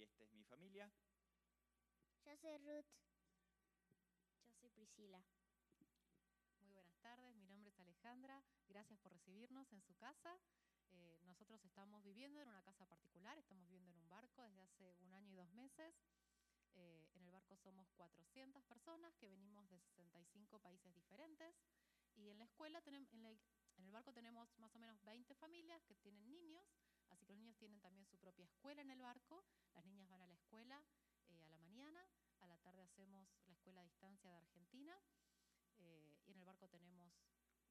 y esta es mi familia. Yo soy Ruth. Yo soy Priscila. Muy buenas tardes, mi nombre es Alejandra. Gracias por recibirnos en su casa. Eh, nosotros estamos viviendo en una casa particular, estamos viviendo en un barco desde hace un año y dos meses. Eh, en el barco somos 400 personas que venimos de 65 países diferentes y en la escuela, en, en el barco tenemos más o menos 20 familias que tienen niños, los niños tienen también su propia escuela en el barco. Las niñas van a la escuela eh, a la mañana, a la tarde hacemos la escuela a distancia de Argentina y en el barco tenemos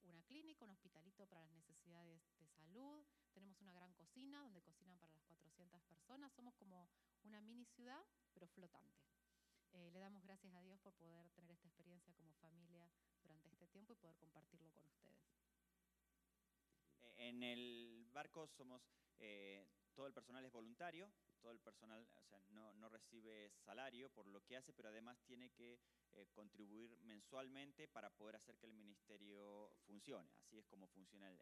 una clínica, un hospitalito para las necesidades de salud, tenemos una gran cocina donde cocinan para las 400 personas, somos como una mini ciudad, pero flotante. Eh, le damos gracias a Dios por poder tener esta experiencia como familia durante este tiempo y poder compartirlo con ustedes. Eh, en el barco somos, eh, todo el personal es voluntario, todo el personal o sea, no, no recibe salario por lo que hace, pero además tiene que eh, contribuir mensualmente para poder hacer que el ministerio funcione. Así es como funciona el,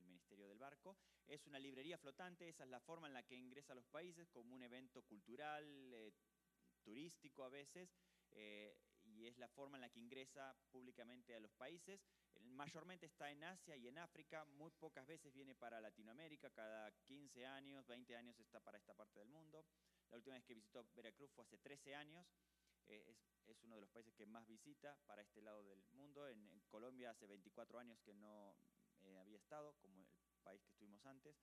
ministerio del barco. Es una librería flotante, esa es la forma en la que ingresa a los países, como un evento cultural, eh, turístico a veces, eh, y es la forma en la que ingresa públicamente a los países. Mayormente está en Asia y en África, muy pocas veces viene para Latinoamérica, cada 15 años, 20 años está para esta parte del mundo. La última vez que visitó Veracruz fue hace 13 años. Eh, es, uno de los países que más visita para este lado del mundo. En, Colombia hace 24 años que no eh, había estado, como el país que estuvimos antes.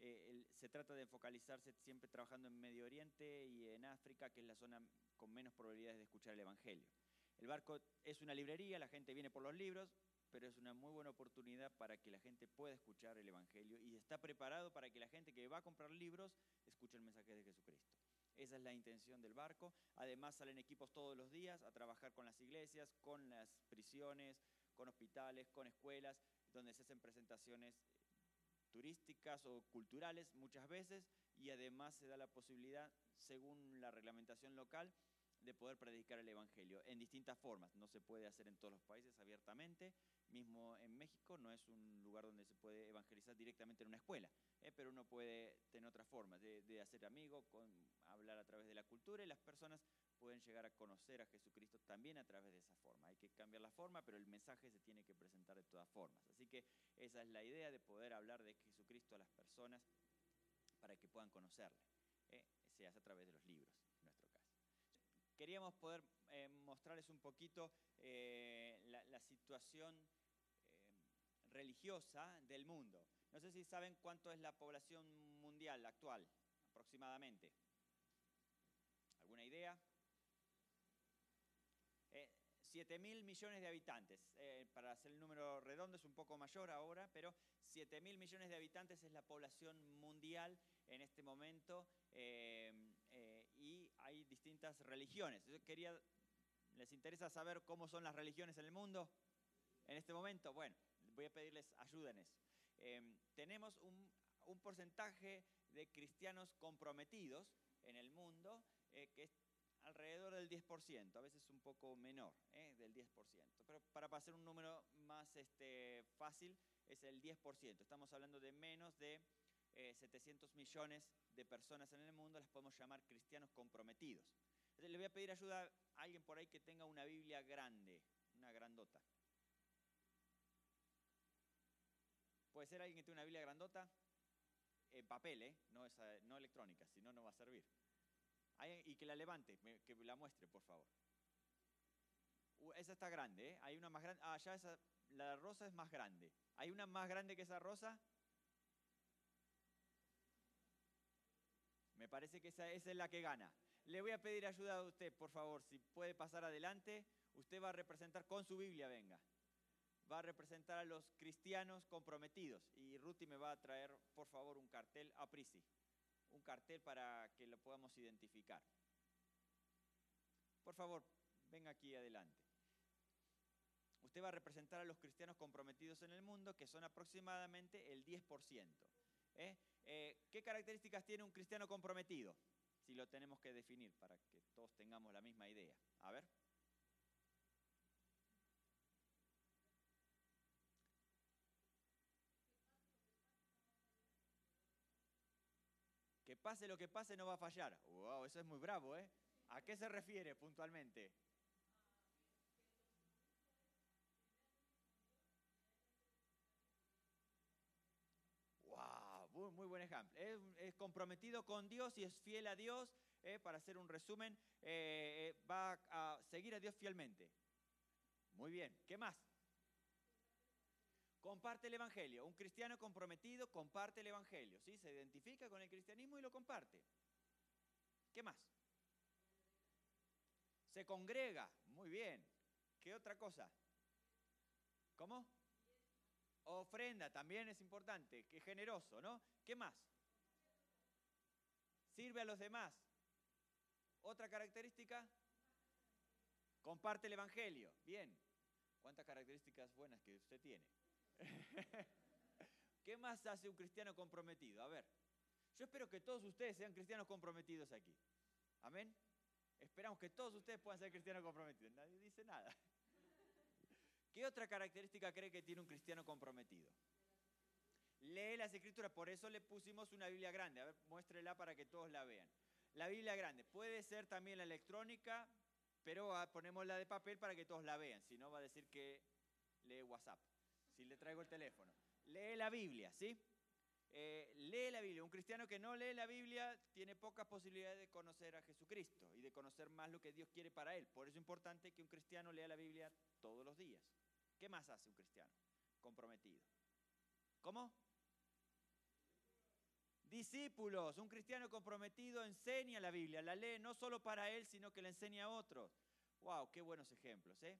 Eh, se trata de focalizarse siempre trabajando en Medio Oriente y en África, que es la zona con menos probabilidades de escuchar el Evangelio. El barco es una librería, la gente viene por los libros, pero es una muy buena oportunidad para que la gente pueda escuchar el Evangelio y está preparado para que la gente que va a comprar libros escuche el mensaje de Jesucristo. Esa es la intención del barco. Además salen equipos todos los días a trabajar con las iglesias, con las prisiones, con hospitales, con escuelas, donde se hacen presentaciones turísticas o culturales muchas veces y además se da la posibilidad, según la reglamentación local, de poder predicar el Evangelio en distintas formas. No se puede hacer en todos los países abiertamente, mismo en México no es un lugar donde se puede evangelizar directamente en una escuela, ¿eh? pero uno puede tener otras formas de, hacer amigos, hablar a través de la cultura y las personas pueden llegar a conocer a Jesucristo también a través de esa forma. Hay que cambiar la forma, pero el mensaje se tiene que presentar de todas formas. Así que esa es la idea de poder hablar de Jesucristo a las personas para que puedan conocerle. ¿eh? Se hace a través de los libros, queríamos poder eh, mostrarles un poquito eh, la, situación eh, religiosa del mundo. No sé si saben cuánto es la población mundial actual, aproximadamente. ¿Alguna idea? 7 mil millones de habitantes. para hacer el número redondo es un poco mayor ahora, pero 7 mil millones de habitantes es la población mundial en este momento y hay distintas religiones. Yo quería, ¿les interesa saber cómo son las religiones en el mundo en este momento? Bueno, voy a pedirles ayuda en eso. Eh, tenemos un, porcentaje de cristianos comprometidos en el mundo que es alrededor del 10%, a veces un poco menor del 10%, pero para pasar un número más este, fácil es el 10%, estamos hablando de menos de 700 eh, millones de personas en el mundo, las podemos llamar cristianos comprometidos. le voy a pedir ayuda a alguien por ahí que tenga una Biblia grande, una grandota. ¿Puede ser alguien que tenga una Biblia grandota? En papel, ¿eh? no, no electrónica, si no, no va a servir. Y que la levante, que la muestre, por favor. Uh, esa está grande, ¿eh? Hay una más grande. Ah, esa, la rosa es más grande. ¿Hay una más grande que esa rosa? Me parece que esa, es la que gana. Le voy a pedir ayuda a usted, por favor, si puede pasar adelante. Usted va a representar con su Biblia, venga. Va a representar a los cristianos comprometidos. Y Ruti me va a traer, por favor, un cartel a Prisi. Un cartel para que lo podamos identificar. Por favor, venga aquí adelante. Usted va a representar a los cristianos comprometidos en el mundo, que son aproximadamente el 10%. ¿eh? Eh, ¿Qué características tiene un cristiano comprometido? Si lo tenemos que definir para que todos tengamos la misma idea. A ver. Que pase lo que pase, no va a fallar. Wow, eso es muy bravo, ¿eh? ¿A qué se refiere puntualmente? Muy, buen ejemplo. Es, es comprometido con Dios y es fiel a Dios. eh, para hacer un resumen, eh, eh, va a seguir a Dios fielmente. Muy bien. ¿Qué más? Comparte el Evangelio. Un cristiano comprometido comparte el Evangelio. ¿sí? Se identifica con el cristianismo y lo comparte. ¿Qué más? Se congrega. Muy bien. ¿Qué otra cosa? ¿Cómo? Ofrenda también es importante. Qué generoso, ¿no? ¿Qué más? Sirve a los demás. Otra característica. Comparte el Evangelio. Bien. ¿Cuántas características buenas que usted tiene? ¿Qué más hace un cristiano comprometido? A ver, yo espero que todos ustedes sean cristianos comprometidos aquí. Amén. Esperamos que todos ustedes puedan ser cristianos comprometidos. Nadie dice nada. ¿Qué otra característica cree que tiene un cristiano comprometido? Lee las escrituras, por eso le pusimos una Biblia grande. A ver, muéstrela para que todos la vean. La Biblia grande puede ser también la electrónica, pero ah, ponemos la de papel para que todos la vean. Si no, va a decir que lee WhatsApp si le traigo el teléfono. Lee la Biblia, ¿sí? Eh, lee la Biblia. Un cristiano que no lee la Biblia tiene pocas posibilidades de conocer a Jesucristo y de conocer más lo que Dios quiere para él. Por eso es importante que un cristiano lea la Biblia todos los días. ¿Qué más hace un cristiano comprometido? ¿Cómo? Discípulos. Un cristiano comprometido enseña la Biblia, la lee no solo para él, sino que la enseña a otros. ¡Wow! ¡Qué buenos ejemplos! ¿eh?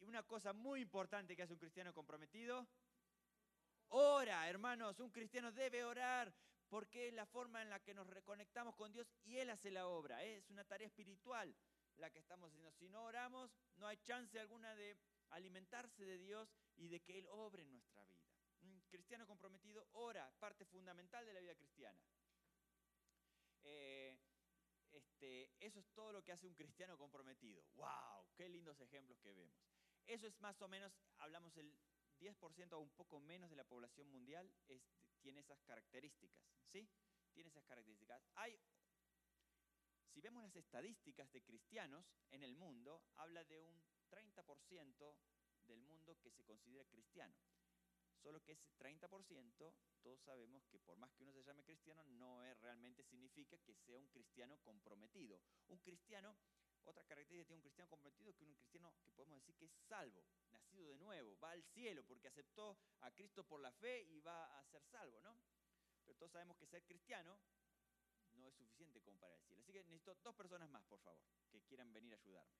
Y una cosa muy importante que hace un cristiano comprometido, ora, hermanos, un cristiano debe orar porque es la forma en la que nos reconectamos con Dios y Él hace la obra. ¿eh? Es una tarea espiritual la que estamos haciendo. Si no oramos, no hay chance alguna de alimentarse de Dios y de que Él obre en nuestra vida. Un cristiano comprometido ora, parte fundamental de la vida cristiana. Eh, este, eso es todo lo que hace un cristiano comprometido. ¡Wow! ¡Qué lindos ejemplos que vemos! Eso es más o menos, hablamos el 10% o un poco menos de la población mundial tiene esas características, ¿sí? Tiene esas características. Hay, si vemos las estadísticas de cristianos en el mundo, habla de un 30% del mundo que se considera cristiano. Solo que ese 30%, todos sabemos que por más que uno se llame cristiano, no es, realmente significa que sea un cristiano comprometido. Un cristiano otra característica que tiene un cristiano comprometido es que un cristiano que podemos decir que es salvo, nacido de nuevo, va al cielo porque aceptó a Cristo por la fe y va a ser salvo, ¿no? Pero todos sabemos que ser cristiano no es suficiente como para el cielo. Así que necesito dos personas más, por favor, que quieran venir a ayudarme.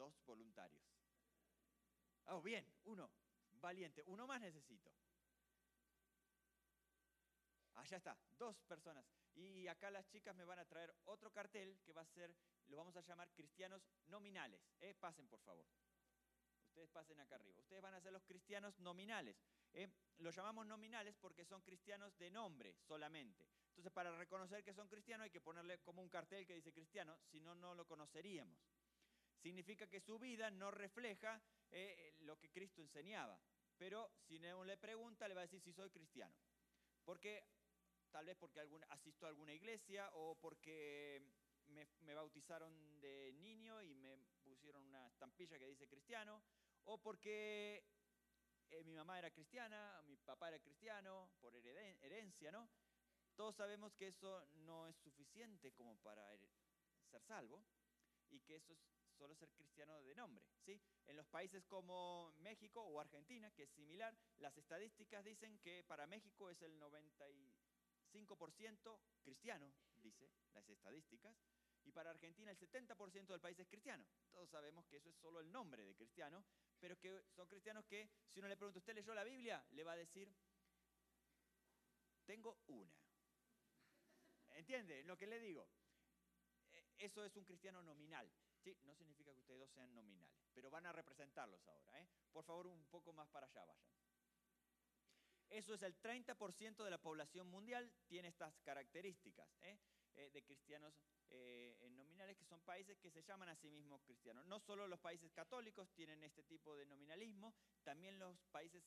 Dos voluntarios. Oh, bien, uno, valiente. Uno más necesito. Allá está, dos personas. Y acá las chicas me van a traer otro cartel que va a ser, lo vamos a llamar cristianos nominales. ¿eh? Pasen, por favor. Ustedes pasen acá arriba. Ustedes van a ser los cristianos nominales. ¿eh? Los llamamos nominales porque son cristianos de nombre solamente. Entonces, para reconocer que son cristianos hay que ponerle como un cartel que dice cristiano, si no, no lo conoceríamos. Significa que su vida no refleja eh, lo que Cristo enseñaba. Pero si uno le pregunta, le va a decir si soy cristiano. Porque tal vez porque algún, asisto a alguna iglesia o porque me, me, bautizaron de niño y me pusieron una estampilla que dice cristiano, o porque eh, mi mamá era cristiana, mi papá era cristiano, por herencia, ¿no? Todos sabemos que eso no es suficiente como para ser salvo y que eso es solo ser cristiano de nombre, ¿sí? En los países como México o Argentina, que es similar, las estadísticas dicen que para México es el 90 5% cristiano, dice las estadísticas, y para Argentina el 70% del país es cristiano. Todos sabemos que eso es solo el nombre de cristiano, pero que son cristianos que si uno le pregunta, ¿usted leyó la Biblia? Le va a decir, tengo una. ¿Entiende lo que le digo? Eso es un cristiano nominal. ¿Sí? No significa que ustedes dos sean nominales, pero van a representarlos ahora. ¿eh? Por favor, un poco más para allá vayan. Eso es el 30% de la población mundial, tiene estas características ¿eh? Eh, de cristianos eh, nominales, que son países que se llaman a sí mismos cristianos. No solo los países católicos tienen este tipo de nominalismo, también los países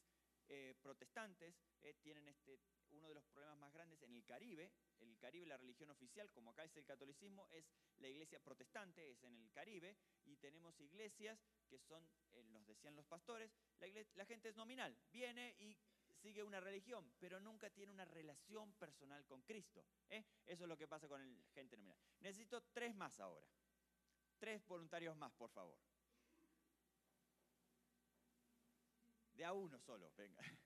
eh, protestantes eh, tienen este, uno de los problemas más grandes en el Caribe. El Caribe, la religión oficial, como acá es el catolicismo, es la iglesia protestante, es en el Caribe, y tenemos iglesias que son, eh, nos decían los pastores, la, igle- la gente es nominal, viene y sigue una religión, pero nunca tiene una relación personal con Cristo. ¿eh? Eso es lo que pasa con el gente nominal. Necesito tres más ahora. Tres voluntarios más, por favor. De a uno solo, venga.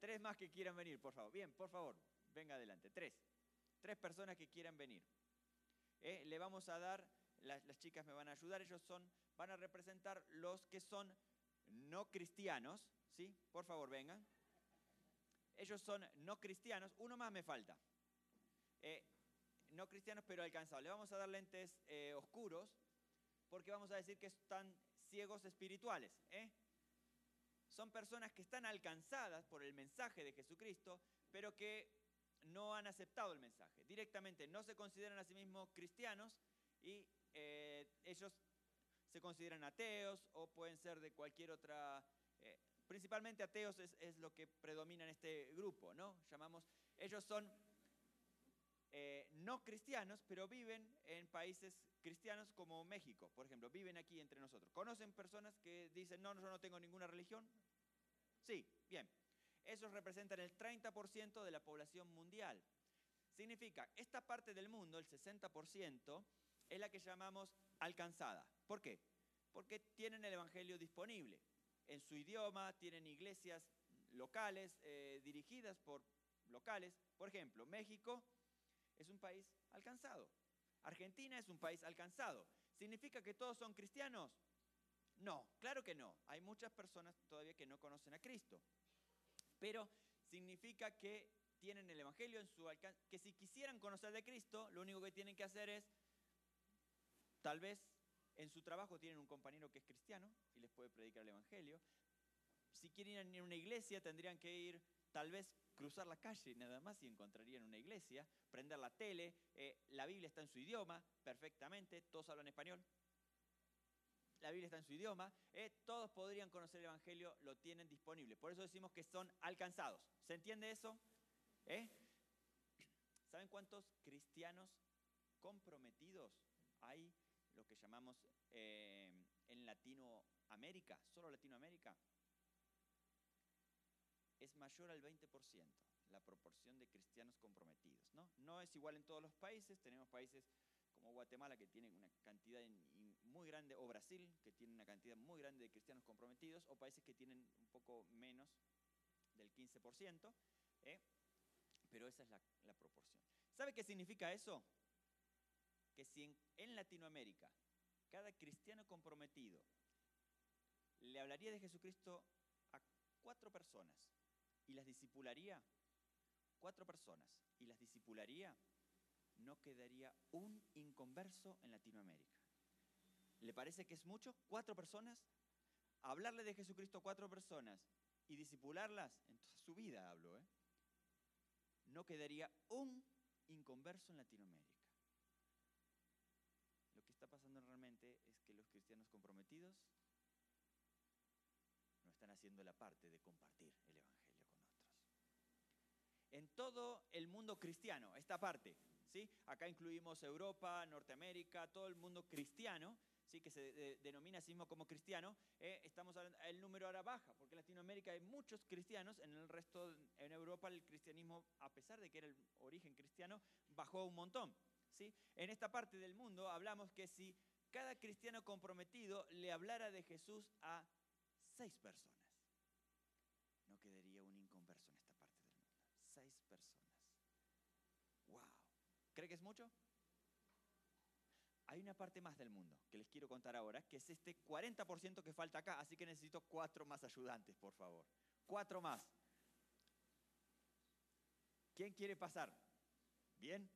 Tres más que quieran venir, por favor. Bien, por favor, venga adelante. Tres. Tres personas que quieran venir. Eh, le vamos a dar, las, chicas me van a ayudar, ellos son, van a representar los que son no cristianos, ¿sí? Por favor, vengan. Ellos son no cristianos, uno más me falta. Eh, no cristianos pero alcanzados. Le vamos a dar lentes eh, oscuros porque vamos a decir que están ciegos espirituales. ¿eh? Son personas que están alcanzadas por el mensaje de Jesucristo, pero que no han aceptado el mensaje. Directamente no se consideran a sí mismos cristianos y eh, ellos se consideran ateos o pueden ser de cualquier otra... eh, principalmente ateos es, es lo que predomina en este grupo, ¿no? Llamamos, ellos son eh, no cristianos, pero viven en países cristianos como México, por ejemplo, viven aquí entre nosotros. ¿Conocen personas que dicen, no, yo no tengo ninguna religión? Sí, bien. Esos representan el 30% de la población mundial. Significa, esta parte del mundo, el 60%, es la que llamamos alcanzada. ¿Por qué? Porque tienen el Evangelio disponible en su idioma, tienen iglesias locales eh, dirigidas por locales. Por ejemplo, México es un país alcanzado. Argentina es un país alcanzado. ¿Significa que todos son cristianos? No, claro que no. Hay muchas personas todavía que no conocen a Cristo. Pero significa que tienen el Evangelio en su alcance, que si quisieran conocer de Cristo, lo único que tienen que hacer es, tal vez en su trabajo tienen un compañero que es cristiano y les puede predicar el Evangelio. Si quieren ir a una iglesia, tendrían que ir, tal vez, cruzar la calle nada más y encontrarían una iglesia, prender la tele, eh, la Biblia está en su idioma perfectamente, todos hablan español. La Biblia está en su idioma, eh, todos podrían conocer el Evangelio, lo tienen disponible. Por eso decimos que son alcanzados. ¿Se entiende eso? ¿Eh? ¿Saben cuántos cristianos comprometidos hay, lo que llamamos eh, en Latinoamérica, solo Latinoamérica? Es mayor al 20% la proporción de cristianos comprometidos. ¿no? no es igual en todos los países, tenemos países como Guatemala que tienen una cantidad muy grande, o Brasil que tiene una cantidad muy grande de cristianos comprometidos, o países que tienen un poco menos del 15%, ¿eh? pero esa es la, la proporción. ¿Sabe qué significa eso? Que si en, en Latinoamérica cada cristiano comprometido le hablaría de Jesucristo a cuatro personas y las discipularía, cuatro personas y las discipularía, no quedaría un inconverso en Latinoamérica. ¿Le parece que es mucho? ¿Cuatro personas? Hablarle de Jesucristo a cuatro personas y disipularlas en toda su vida, hablo, ¿eh? No quedaría un inconverso en Latinoamérica. Lo que está pasando realmente es que los cristianos comprometidos no están haciendo la parte de compartir el Evangelio. En todo el mundo cristiano, esta parte, ¿sí? Acá incluimos Europa, Norteamérica, todo el mundo cristiano, ¿sí? que se de- denomina a sí mismo como cristiano, eh, estamos el número ahora baja, porque en Latinoamérica hay muchos cristianos, en el resto, en Europa el cristianismo, a pesar de que era el origen cristiano, bajó un montón. ¿sí? En esta parte del mundo hablamos que si cada cristiano comprometido le hablara de Jesús a seis personas, no quedaría un inconverso en esta parte del mundo. Seis personas. ¡Wow! ¿Cree que es mucho? Hay una parte más del mundo que les quiero contar ahora, que es este 40% que falta acá, así que necesito cuatro más ayudantes, por favor. Cuatro más. ¿Quién quiere pasar? ¿Bien?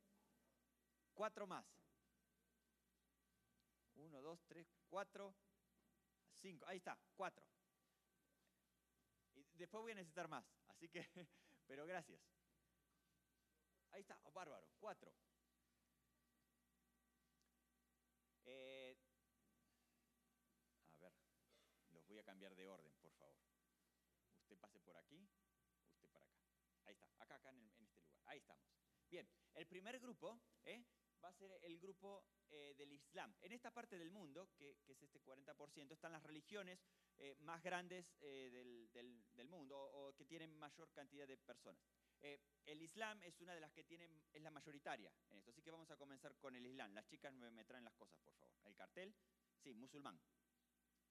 Cuatro más. Uno, dos, tres, cuatro, cinco. Ahí está, cuatro. Y después voy a necesitar más, así que, pero gracias. Ahí está, bárbaro, cuatro. Eh, a ver, los voy a cambiar de orden, por favor. Usted pase por aquí, usted para acá. Ahí está, acá, acá en, este lugar. Ahí estamos. Bien, el primer grupo ¿eh? va a ser el grupo eh, del Islam. En esta parte del mundo, que, es este 40%, están las religiones eh, más grandes del, mundo o que tienen mayor cantidad de personas. Eh, el Islam es una de las que tienen, es la mayoritaria en esto. Así que vamos a comenzar con el Islam. Las chicas me, traen las cosas, por favor. El cartel, sí, musulmán.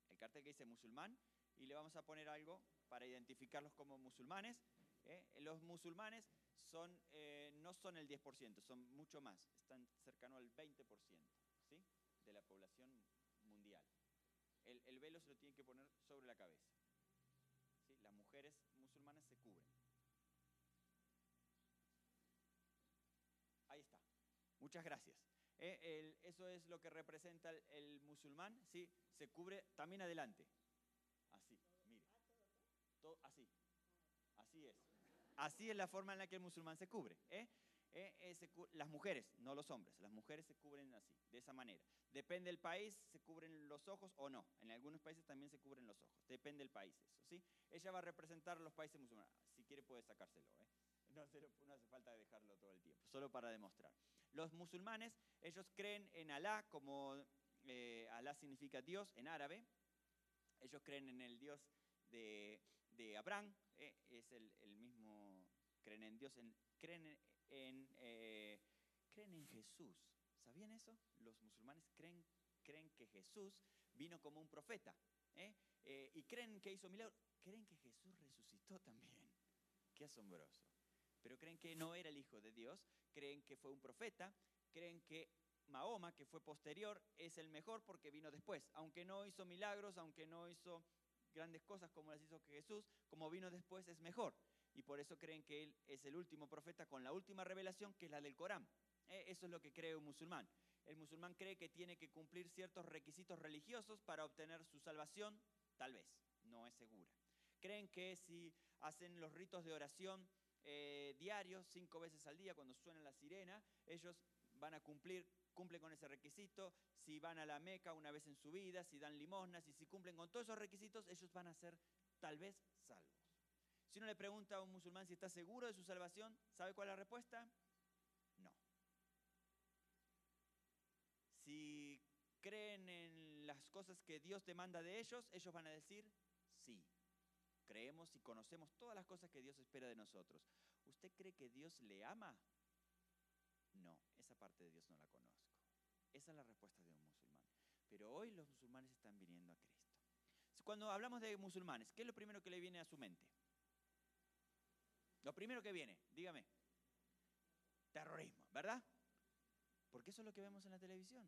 El cartel que dice musulmán y le vamos a poner algo para identificarlos como musulmanes. ¿eh? Los musulmanes son, eh, no son el 10%, son mucho más, están cercano al 20% ¿sí? de la población mundial. El velo se lo tienen que poner sobre la cabeza. ¿sí? Las mujeres musulmanas se cubren. Ahí está. Muchas gracias. Eh, eso es lo que representa el, musulmán, ¿sí? Se cubre también adelante. Así, mire. Así. Así es. Así es la forma en la que el musulmán se cubre. ¿eh? Eh, las mujeres, no los hombres. Las mujeres se cubren así, de esa manera. Depende del país, se cubren los ojos o no. En algunos países también se cubren los ojos. Depende del país eso, ¿sí? Ella va a representar los países musulmanes. Si quiere puede sacárselo. No, no hace falta dejarlo todo el tiempo, solo para demostrar. Los musulmanes, ellos creen en Alá, como eh, Alá significa Dios en árabe. Ellos creen en el Dios de, de Abraham, eh, es el, el mismo, creen en Dios, en- creen en, eh, creen en Jesús. ¿Sabían eso? Los musulmanes creen, creen que Jesús vino como un profeta y creen que hizo milagros. Creen que Jesús resucitó también. Qué asombroso. Pero creen que no era el Hijo de Dios, creen que fue un profeta, creen que Mahoma, que fue posterior, es el mejor porque vino después. Aunque no hizo milagros, aunque no hizo grandes cosas como las hizo Jesús, como vino después es mejor. Y por eso creen que él es el último profeta con la última revelación, que es la del Corán. Eh, Eso es lo que cree un musulmán. El musulmán cree que tiene que cumplir ciertos requisitos religiosos para obtener su salvación, tal vez, no es segura. Creen que si hacen los ritos de oración eh, diarios, cinco veces al día, cuando suena la sirena, ellos van a cumplir, cumplen con ese requisito. Si van a la Meca una vez en su vida, si dan limosnas y si cumplen con todos esos requisitos, ellos van a ser tal vez salvos. Si uno le pregunta a un musulmán si está seguro de su salvación, ¿sabe cuál es la respuesta? No. Si creen en las cosas que Dios demanda de ellos, ellos van a decir. Creemos y conocemos todas las cosas que Dios espera de nosotros. ¿Usted cree que Dios le ama? No, esa parte de Dios no la conozco. Esa es la respuesta de un musulmán. Pero hoy los musulmanes están viniendo a Cristo. Cuando hablamos de musulmanes, ¿qué es lo primero que le viene a su mente? Lo primero que viene, dígame. Terrorismo, ¿verdad? Porque eso es lo que vemos en la televisión.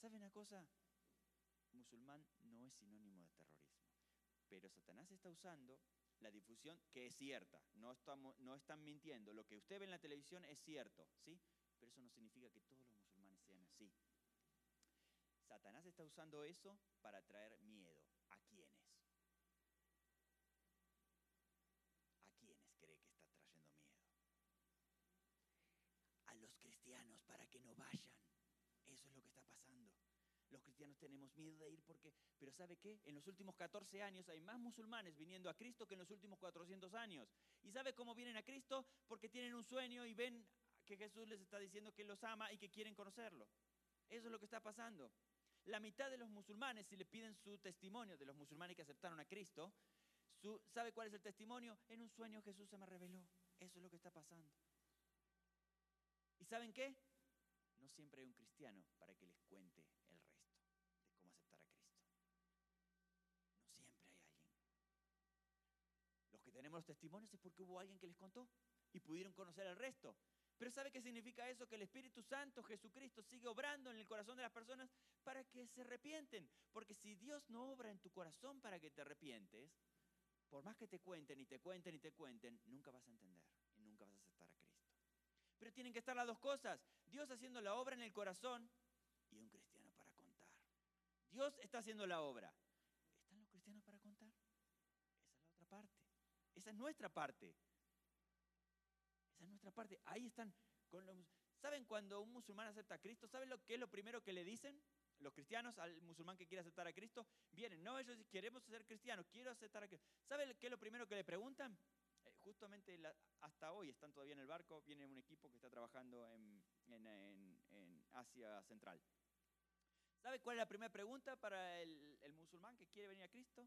¿Sabe una cosa? Musulmán no es sinónimo de terrorismo. Pero Satanás está usando la difusión que es cierta. No, están mintiendo. Lo que usted ve en la televisión es cierto, ¿sí? Pero eso no significa que todos los musulmanes sean así. Satanás está usando eso para traer miedo. ¿A quiénes? ¿A quiénes cree que está trayendo miedo? A los cristianos para que no vayan. Eso es lo que está pasando. Los cristianos tenemos miedo de ir porque, pero ¿sabe qué? En los últimos 14 años hay más musulmanes viniendo a Cristo que en los últimos 400 años. ¿Y sabe cómo vienen a Cristo? Porque tienen un sueño y ven que Jesús les está diciendo que los ama y que quieren conocerlo. Eso es lo que está pasando. La mitad de los musulmanes, si le piden su testimonio, de los musulmanes que aceptaron a Cristo, ¿sabe cuál es el testimonio? En un sueño Jesús se me reveló. Eso es lo que está pasando. ¿Y saben qué? No siempre hay un cristiano para que les cuente el resto de cómo aceptar a Cristo. No siempre hay alguien. Los que los testimonios es porque hubo alguien que les contó y pudieron conocer el resto. Pero ¿sabe qué significa eso? Que el Espíritu Santo, Jesucristo, sigue obrando en el corazón de las personas para que se arrepienten. Porque si Dios no obra en tu corazón para que te arrepientes, por más que te cuenten y te cuenten y te cuenten, nunca vas a entender y nunca vas a aceptar a Cristo. Pero tienen que estar las dos cosas. Dios haciendo la obra en el corazón y un cristiano para contar. Dios está haciendo la obra. ¿Están los cristianos para contar? Esa es la otra parte. Esa es nuestra parte. Esa es nuestra parte. Ahí están. Con los, ¿Saben cuando un musulmán acepta a Cristo? ¿Saben lo que es lo primero que le dicen? los cristianos al musulmán que quiere aceptar a Cristo, vienen, no, ellos queremos ser cristianos, quiero aceptar a Cristo. ¿Sabe qué es lo primero que le preguntan? Eh, justamente hasta hoy están todavía en el barco, viene un equipo que está trabajando en, en- en- en Asia Central. ¿Sabe cuál es la primera pregunta para el, el musulmán que quiere venir a Cristo?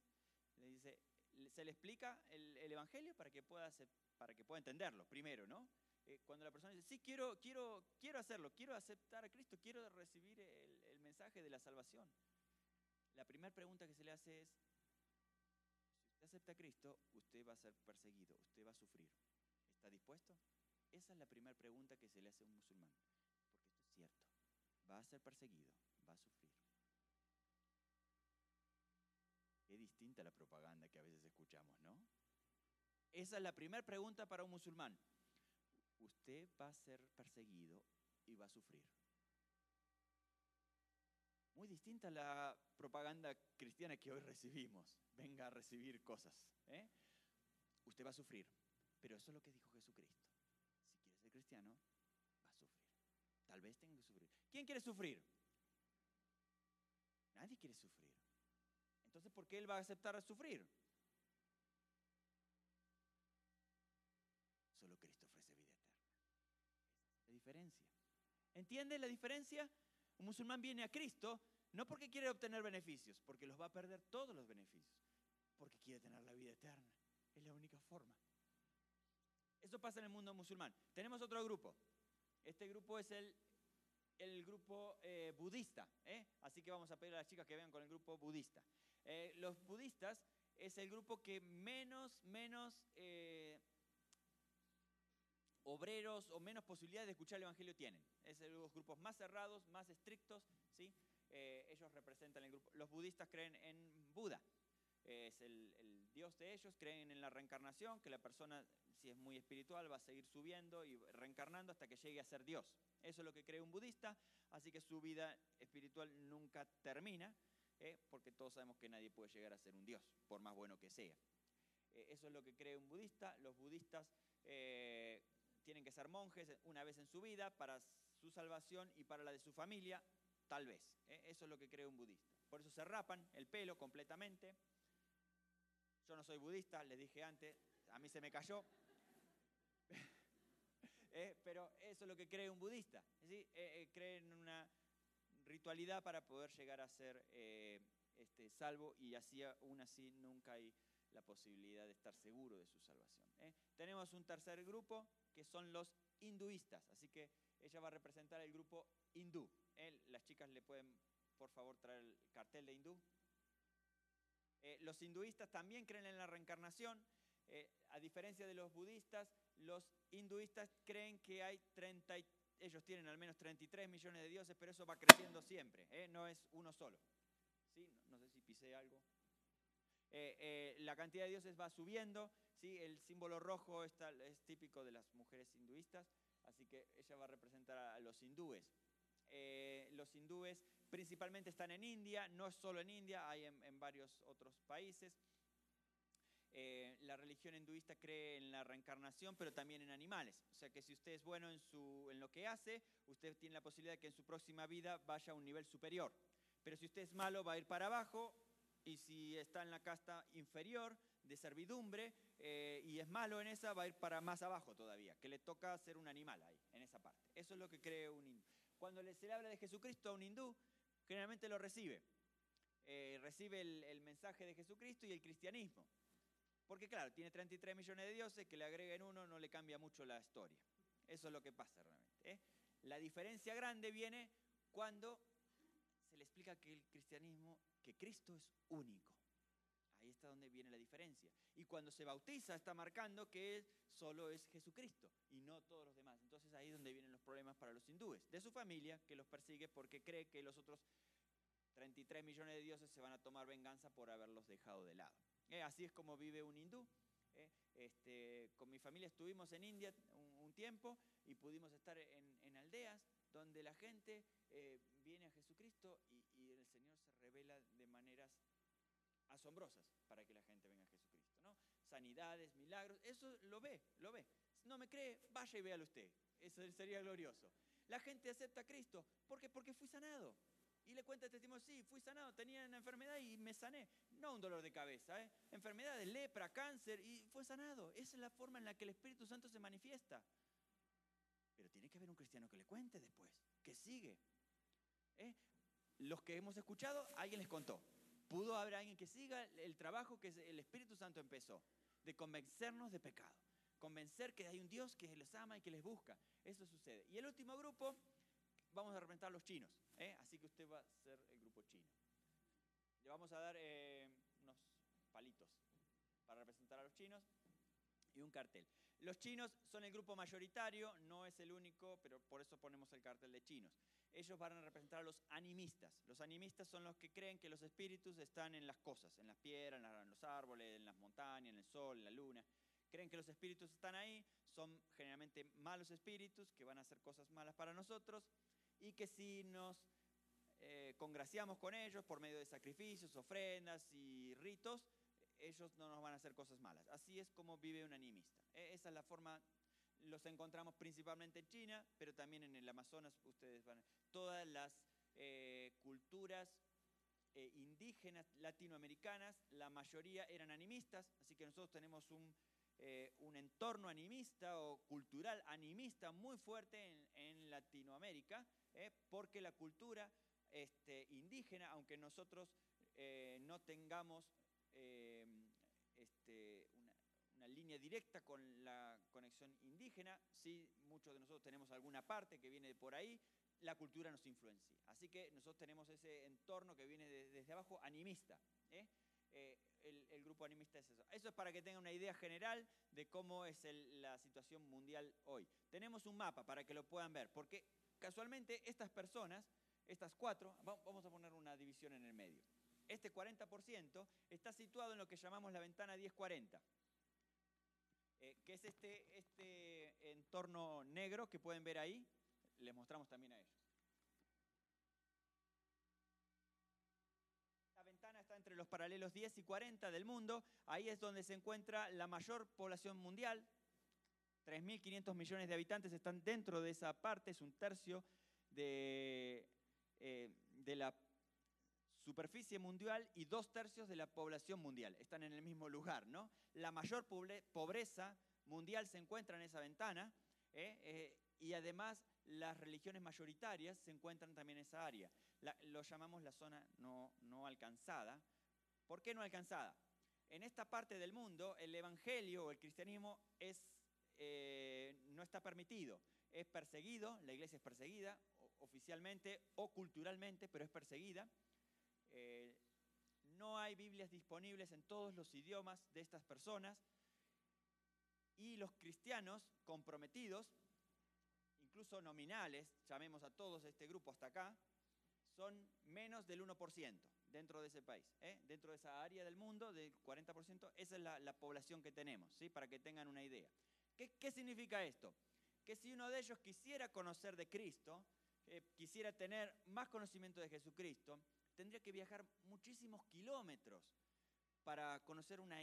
Le dice, se le explica el, el Evangelio para que, pueda, para que pueda entenderlo primero, ¿no? Eh, cuando la persona dice, sí, quiero, quiero, quiero hacerlo, quiero aceptar a Cristo, quiero recibir el, el mensaje de la salvación. La primera pregunta que se le hace es, si usted acepta a Cristo, usted va a ser perseguido, usted va a sufrir. ¿Está dispuesto? Esa es la primera pregunta que se le hace a un musulmán. Porque esto es cierto. Va a ser perseguido, va a sufrir. Distinta la propaganda que a veces escuchamos, ¿no? Esa es la primera pregunta para un musulmán. Usted va a ser perseguido y va a sufrir. Muy distinta a la propaganda cristiana que hoy recibimos. Venga a recibir cosas. ¿eh? Usted va a sufrir. Pero eso es lo que dijo Jesucristo. Si quiere ser cristiano, va a sufrir. Tal vez tenga que sufrir. ¿Quién quiere sufrir? Nadie quiere sufrir. Entonces, ¿por qué él va a aceptar sufrir? Solo Cristo ofrece vida eterna. La diferencia. ¿Entiende la diferencia? Un musulmán viene a Cristo no porque quiere obtener beneficios, porque los va a perder todos los beneficios, porque quiere tener la vida eterna. Es la única forma. Eso pasa en el mundo musulmán. Tenemos otro grupo. Este grupo es el, el grupo eh, budista. ¿eh? Así que vamos a pedir a las chicas que vean con el grupo budista. Eh, los budistas es el grupo que menos, menos eh, obreros o menos posibilidades de escuchar el Evangelio tienen. Es de los grupos más cerrados, más estrictos, ¿sí? Eh, ellos representan el grupo. Los budistas creen en Buda, es el, el dios de ellos, creen en la reencarnación, que la persona, si es muy espiritual, va a seguir subiendo y reencarnando hasta que llegue a ser Dios. Eso es lo que cree un budista, así que su vida espiritual nunca termina, ¿eh? porque todos sabemos que nadie puede llegar a ser un Dios, por más bueno que sea. Eh, eso es lo que cree un budista. Los budistas eh, tienen que ser monjes una vez en su vida para su salvación y para la de su familia, tal vez. ¿eh? Eso es lo que cree un budista. Por eso se rapan el pelo completamente. Yo no soy budista, les dije antes, a mí se me cayó. Pero eso es lo que cree un budista. ¿sí? Eh, eh, cree en una ritualidad para poder llegar a ser eh, este, salvo y así aún así nunca hay la posibilidad de estar seguro de su salvación. ¿eh? Tenemos un tercer grupo que son los hinduistas, así que ella va a representar el grupo hindú. ¿eh? Las chicas le pueden, por favor, traer el cartel de hindú. Los hinduistas también creen en la reencarnación. A diferencia de los budistas, los hinduistas creen que hay 30, y- ellos tienen al menos 33 millones de dioses, pero eso va creciendo siempre, ¿eh? no es uno solo. ¿Sí? No, sé si pisé algo. Eh, eh, la cantidad de dioses va subiendo, ¿sí? el símbolo rojo está- es típico de las mujeres hinduistas, así que ella va a representar a los hindúes. Eh, los hindúes principalmente están en India, no es solo en India, hay en, en varios otros países. Eh, la religión hinduista cree en la reencarnación, pero también en animales. O sea que si usted es bueno en, su, en lo que hace, usted tiene la posibilidad de que en su próxima vida vaya a un nivel superior. Pero si usted es malo, va a ir para abajo, y si está en la casta inferior de servidumbre eh, y es malo en esa, va a ir para más abajo todavía, que le toca ser un animal ahí, en esa parte. Eso es lo que cree un hindú. Cuando se le habla de Jesucristo a un hindú, generalmente lo recibe. Eh, recibe el, el mensaje de Jesucristo y el cristianismo. Porque claro, tiene 33 millones de dioses, que le agreguen uno no le cambia mucho la historia. Eso es lo que pasa realmente. ¿eh? La diferencia grande viene cuando se le explica que el cristianismo, que Cristo es único. Ahí está donde viene la diferencia. Y cuando se bautiza está marcando que él solo es Jesucristo y no todos los demás. Entonces ahí es donde vienen los problemas para los hindúes, de su familia que los persigue porque cree que los otros 33 millones de dioses se van a tomar venganza por haberlos dejado de lado. Eh, así es como vive un hindú. eh. Este, con mi familia estuvimos en India un, tiempo y pudimos estar en, aldeas donde la gente eh, viene a Jesucristo y, el Señor se revela de maneras asombrosas para que la gente venga a Jesucristo, ¿no? Sanidades, milagros, eso lo ve, lo ve. No me cree, vaya y véalo usted. Eso sería glorioso. La gente acepta a Cristo, ¿por qué? Porque fui sanado. Y le cuenta el testimonio, sí, fui sanado, tenía una enfermedad y me sané. No un dolor de cabeza, ¿eh? enfermedades, lepra, cáncer, y fue sanado. Esa es la forma en la que el Espíritu Santo se manifiesta. Pero tiene que haber un cristiano que le cuente después, que sigue. ¿eh? Los que hemos escuchado, alguien les contó. Pudo haber alguien que siga el trabajo que el Espíritu Santo empezó, de convencernos de pecado, convencer que hay un Dios que les ama y que les busca. Eso sucede. Y el último grupo, vamos a representar a los chinos, ¿eh? así que usted va a ser el grupo chino. Le vamos a dar eh, unos palitos para representar a los chinos y un cartel. Los chinos son el grupo mayoritario, no es el único, pero por eso ponemos el cartel de chinos. Ellos van a representar a los animistas. Los animistas son los que creen que los espíritus están en las cosas, en las piedras, en los árboles, en las montañas, en el sol, en la luna. Creen que los espíritus están ahí, son generalmente malos espíritus que van a hacer cosas malas para nosotros y que si nos eh, congraciamos con ellos por medio de sacrificios, ofrendas y ritos, ellos no nos van a hacer cosas malas. Así es como vive un animista. E, esa es la forma, los encontramos principalmente en China, pero también en el Amazonas, ustedes van, todas las eh, culturas eh, indígenas latinoamericanas, la mayoría eran animistas, así que nosotros tenemos un, eh, un entorno animista o cultural animista muy fuerte en, Latinoamérica, porque la cultura este, indígena, aunque nosotros no tengamos Em, este, una, línea directa con la conexión indígena, sí, muchos de nosotros tenemos alguna parte que viene de por ahí, la cultura nos influencia. Así que nosotros tenemos ese entorno que viene desde abajo, animista. ¿Eh? El, grupo animista es eso. Eso es para que tengan una idea general de cómo es la situación mundial hoy. Tenemos un mapa para que lo puedan ver, porque casualmente estas personas, estas cuatro, vamos a poner una división en el medio este 40% está situado en lo que llamamos la ventana 1040, eh, que es este, este entorno negro que pueden ver ahí. Les mostramos también a ellos. Los paralelos 10 y 40 del mundo. Ahí es donde se encuentra la mayor población mundial. 3.500 millones de habitantes están dentro de esa parte, es un tercio de, eh, de la superficie mundial y dos tercios de la población mundial. Están en el mismo lugar, ¿no? La mayor pobreza mundial se encuentra en esa ventana ¿eh? Eh, y además las religiones mayoritarias se encuentran también en esa área. lo llamamos la zona no, no alcanzada. ¿Por qué no alcanzada? En esta parte del mundo el evangelio o el cristianismo eh, no está permitido. Es perseguido, la iglesia es perseguida oficialmente o culturalmente, pero es perseguida. Eh, no hay Biblias disponibles en todos los idiomas de estas personas y los cristianos comprometidos, incluso nominales, llamemos a todos este grupo hasta acá, son menos del 1% dentro de ese país. ¿eh? Dentro de esa área del mundo, del 40%, esa es la, población que tenemos, ¿sí? para que tengan una idea. ¿Qué, significa esto? Que si uno de ellos quisiera conocer de Cristo, eh, quisiera tener más conocimiento de Jesucristo, tendría que viajar muchísimos kilómetros para conocer una,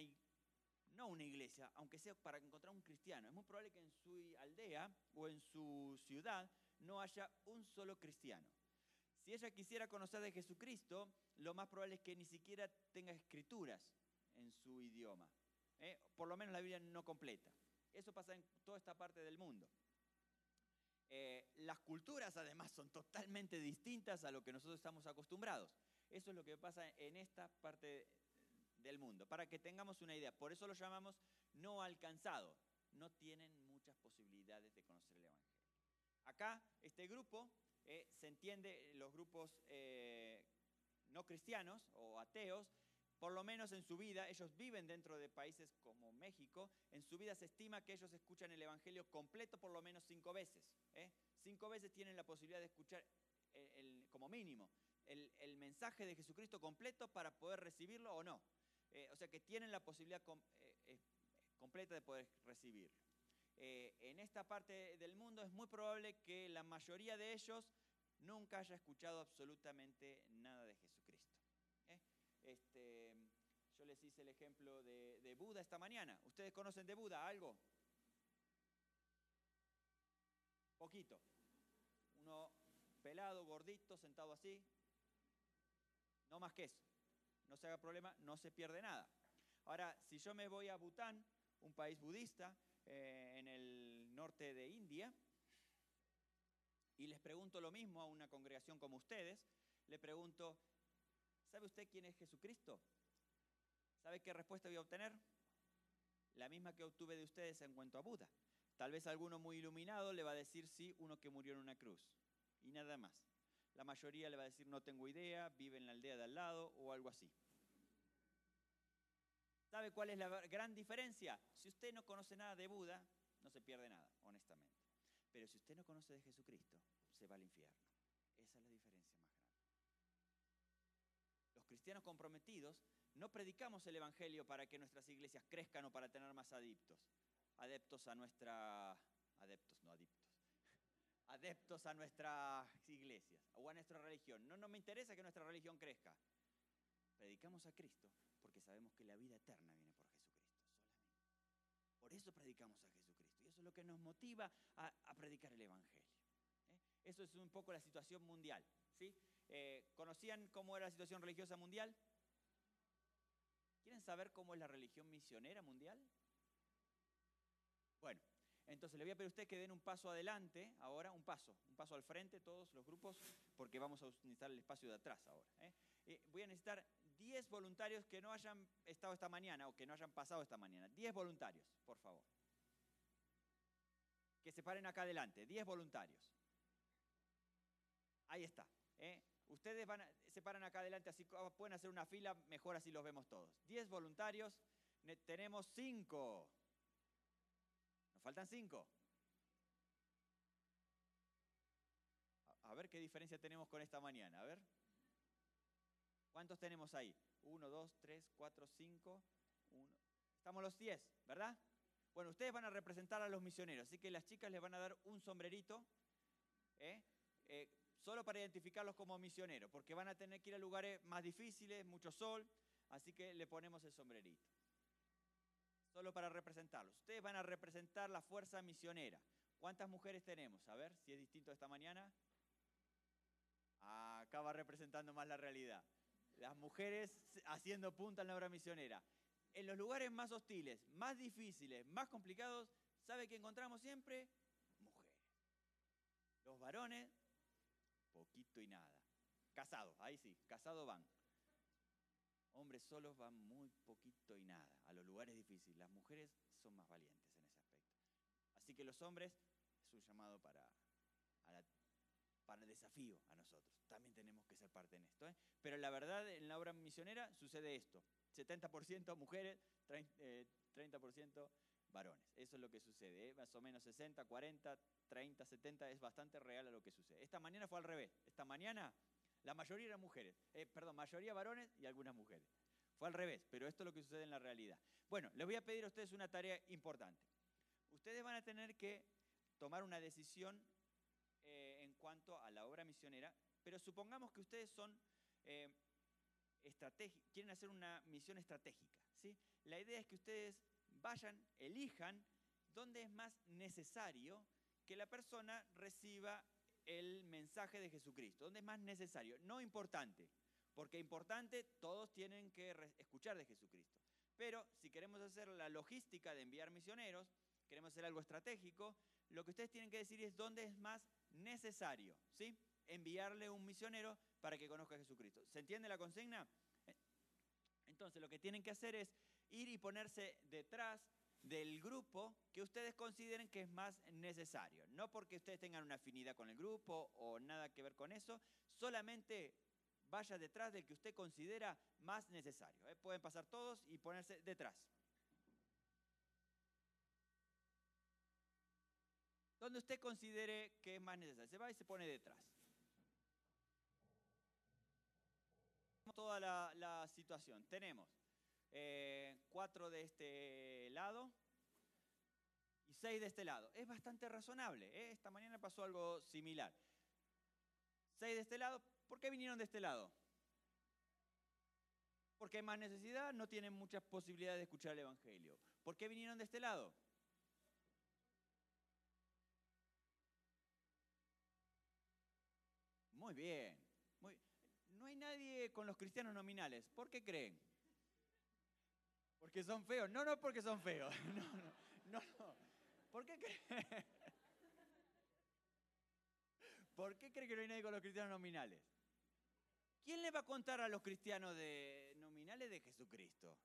no una iglesia, aunque sea para encontrar un cristiano. Es muy probable que en su aldea o en su ciudad no haya un solo cristiano. Si ella quisiera conocer de Jesucristo, lo más probable es que ni siquiera tenga escrituras en su idioma. ¿eh? Por lo menos la Biblia no completa. Eso pasa en toda esta parte del mundo. Eh, las culturas además son totalmente distintas a lo que nosotros estamos acostumbrados. Eso es lo que pasa en esta parte del mundo, para que tengamos una idea. Por eso lo llamamos no alcanzado. No tienen muchas posibilidades de conocer el Evangelio. Acá, este grupo, eh, se entiende, los grupos eh, no cristianos o ateos, por lo menos en su vida, ellos viven dentro de países como México, en su vida se estima que ellos escuchan el Evangelio completo por lo menos cinco veces. ¿eh? Cinco veces tienen la posibilidad de escuchar como mínimo el, mensaje de Jesucristo completo para poder recibirlo o no. Eh, o sea que tienen la posibilidad eh, completa de poder recibirlo. En esta parte del mundo es muy probable que la mayoría de ellos nunca haya escuchado absolutamente nada de Jesucristo. Este, yo les hice el ejemplo de, Buda esta mañana. ¿Ustedes conocen de Buda algo? Poquito. Uno pelado, gordito, sentado así. No más que eso. No se haga problema, no se pierde nada. Ahora, si yo me voy a Bután, un país budista eh, en el norte de India, y les pregunto lo mismo a una congregación como ustedes, le pregunto, ¿sabe usted quién es Jesucristo? ¿Sabe qué respuesta voy a obtener? La misma que obtuve de ustedes en cuanto a Buda. Tal vez alguno muy iluminado le va a decir sí, uno que murió en una cruz. Y nada más. La mayoría le va a decir no tengo idea, vive en la aldea de al lado o algo así. ¿Sabe cuál es la gran diferencia? Si usted no conoce nada de Buda, no se pierde nada, honestamente. Pero si usted no conoce de Jesucristo, se va al infierno. Esa es la diferencia más grande. Los cristianos comprometidos no predicamos el Evangelio para que nuestras iglesias crezcan o para tener más adictos. Adeptos a nuestra... Adeptos, no adictos. Adeptos a nuestras iglesias o a nuestra religión. No, no me interesa que nuestra religión crezca. Predicamos a Cristo sabemos que la vida eterna viene por Jesucristo. Por eso predicamos a Jesucristo. Y eso es lo que nos motiva a, predicar el Evangelio. ¿eh? Eso es un poco la situación mundial. ¿sí? Eh, ¿Conocían cómo era la situación religiosa mundial? ¿Quieren saber cómo es la religión misionera mundial? Bueno, entonces le voy a pedir a ustedes que den un paso adelante, ahora un paso, un paso al frente, todos los grupos, porque vamos a utilizar el espacio de atrás ahora. ¿eh? voy a necesitar 10 voluntarios que no hayan estado esta mañana o que no hayan pasado esta mañana. 10 voluntarios, por favor. Que se paren acá adelante, 10 voluntarios. Ahí está. ¿eh? Ustedes van se paran acá adelante, así pueden hacer una fila, mejor así los vemos todos. 10 voluntarios, tenemos 5. Nos faltan 5. A ver qué diferencia tenemos con esta mañana, a ver. ¿Cuántos tenemos ahí? 1, 2, 3, 4, 5, 1. Estamos los 10, ¿verdad? Bueno, ustedes van a representar a los misioneros, así que las chicas les van a dar un sombrerito. ¿eh? Eh, solo para identificarlos como misioneros, porque van a tener que ir a lugares más difíciles, mucho sol, así que le ponemos el sombrerito. Solo para representarlos. Ustedes van a representar la fuerza misionera. ¿Cuántas mujeres tenemos? A ver si es distinto esta mañana. Va representando más la realidad. Las mujeres haciendo punta en la obra misionera. En los lugares más hostiles, más difíciles, más complicados, ¿sabe qué encontramos siempre? Mujeres. Los varones poquito y nada. Casados, ahí sí, casados van. Hombres solos van muy poquito y nada a los lugares difíciles. Las mujeres son más valientes en ese aspecto. Así que los hombres es un llamado para, para el desafío a nosotros. También tenemos que ser parte en esto. ¿eh? Pero la verdad, en la obra misionera sucede esto. 70% mujeres, 30% eh, varones. Eso es lo que sucede. ¿eh? Más o menos 60, 40, 30, 70, es bastante real a lo que sucede. Esta mañana fue al revés. Esta mañana la mayoría eran mujeres, eh, perdón, mayoría varones y algunas mujeres. Fue al revés, pero esto es lo que sucede en la realidad. Bueno, les voy a pedir a ustedes una tarea importante. Ustedes van a tener que tomar una decisión cuanto a la obra misionera, pero supongamos que ustedes son eh, quieren hacer una misión estratégica. ¿sí? La idea es que ustedes vayan, elijan dónde es más necesario que la persona reciba el mensaje de Jesucristo. ¿Dónde es más necesario? No importante, porque importante todos tienen que escuchar de Jesucristo. Pero si queremos hacer la logística de enviar misioneros, queremos hacer algo estratégico, lo que ustedes tienen que decir es dónde es más necesario, ¿sí? Enviarle un misionero para que conozca a Jesucristo. ¿Se entiende la consigna? Entonces lo que tienen que hacer es ir y ponerse detrás del grupo que ustedes consideren que es más necesario. No porque ustedes tengan una afinidad con el grupo o nada que ver con eso, solamente vaya detrás del que usted considera más necesario. ¿eh? Pueden pasar todos y ponerse detrás. Donde usted considere que es más necesario. Se va y se pone detrás. Toda la situación. Tenemos eh, cuatro de este lado y seis de este lado. Es bastante razonable. ¿eh? Esta mañana pasó algo similar. Seis de este lado. ¿Por qué vinieron de este lado? Porque hay más necesidad, no tienen muchas posibilidades de escuchar el Evangelio. ¿Por qué vinieron de este lado? Muy bien. Muy... No hay nadie con los cristianos nominales. ¿Por qué creen? Porque son feos. No, no porque son feos. No, no, no. ¿Por qué creen? ¿Por qué creen que no hay nadie con los cristianos nominales? ¿Quién le va a contar a los cristianos de nominales de Jesucristo?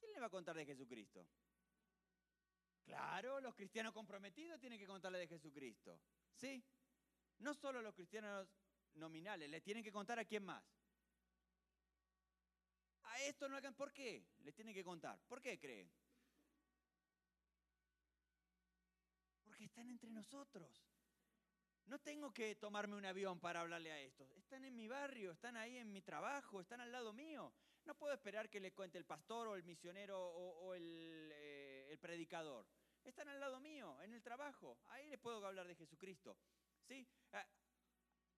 ¿Quién le va a contar de Jesucristo? Claro, los cristianos comprometidos tienen que contarle de Jesucristo. ¿Sí? No solo los cristianos nominales, le tienen que contar a quién más. A esto no ¿Por qué? Le tienen que contar. ¿Por qué creen? Porque están entre nosotros. No tengo que tomarme un avión para hablarle a estos. Están en mi barrio, están ahí en mi trabajo, están al lado mío. No puedo esperar que le cuente el pastor o el misionero o, eh, el, predicador. Están al lado mío, en el trabajo. Ahí les puedo hablar de Jesucristo. ¿Sí? Ah,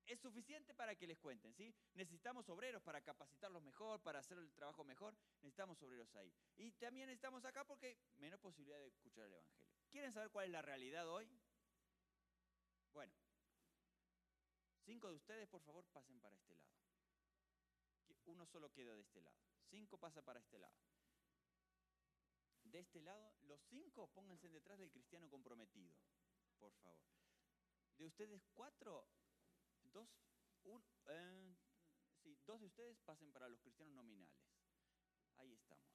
es suficiente para que les cuenten, ¿sí? Necesitamos obreros para capacitarlos mejor, para hacer el trabajo mejor. Necesitamos obreros ahí. Y también estamos acá porque menos posibilidad de escuchar el Evangelio. ¿Quieren saber cuál es la realidad hoy? Bueno, cinco de ustedes, por favor, pasen para este lado uno solo queda de este lado. Cinco pasa para este lado. De este lado, los cinco pónganse detrás del cristiano comprometido, por favor. De ustedes cuatro, dos, un, eh, sí, dos de ustedes pasen para los cristianos nominales. Ahí estamos.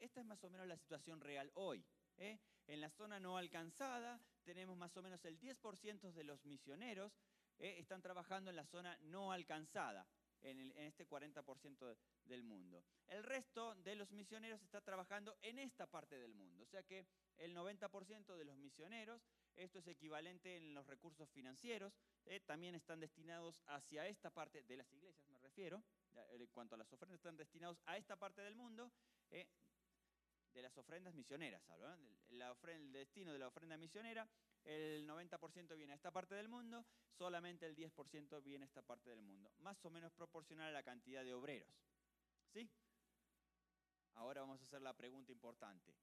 Esta es más o menos la situación real hoy. ¿eh? En la zona no alcanzada tenemos más o menos el 10% de los misioneros ¿eh? están trabajando en la zona no alcanzada en, este 40% del mundo. El resto de los misioneros está trabajando en esta parte del mundo. O sea que el 90% de los misioneros, esto es equivalente en los recursos financieros, eh, también están destinados hacia esta parte de las iglesias, me refiero, en cuanto a las ofrendas, están destinados a esta parte del mundo, eh, de las ofrendas misioneras, el destino de la ofrenda misionera el 90% viene a esta parte del mundo, solamente el 10% viene a esta parte del mundo, más o menos proporcional a la cantidad de obreros. ¿Sí? Ahora vamos a hacer la pregunta importante.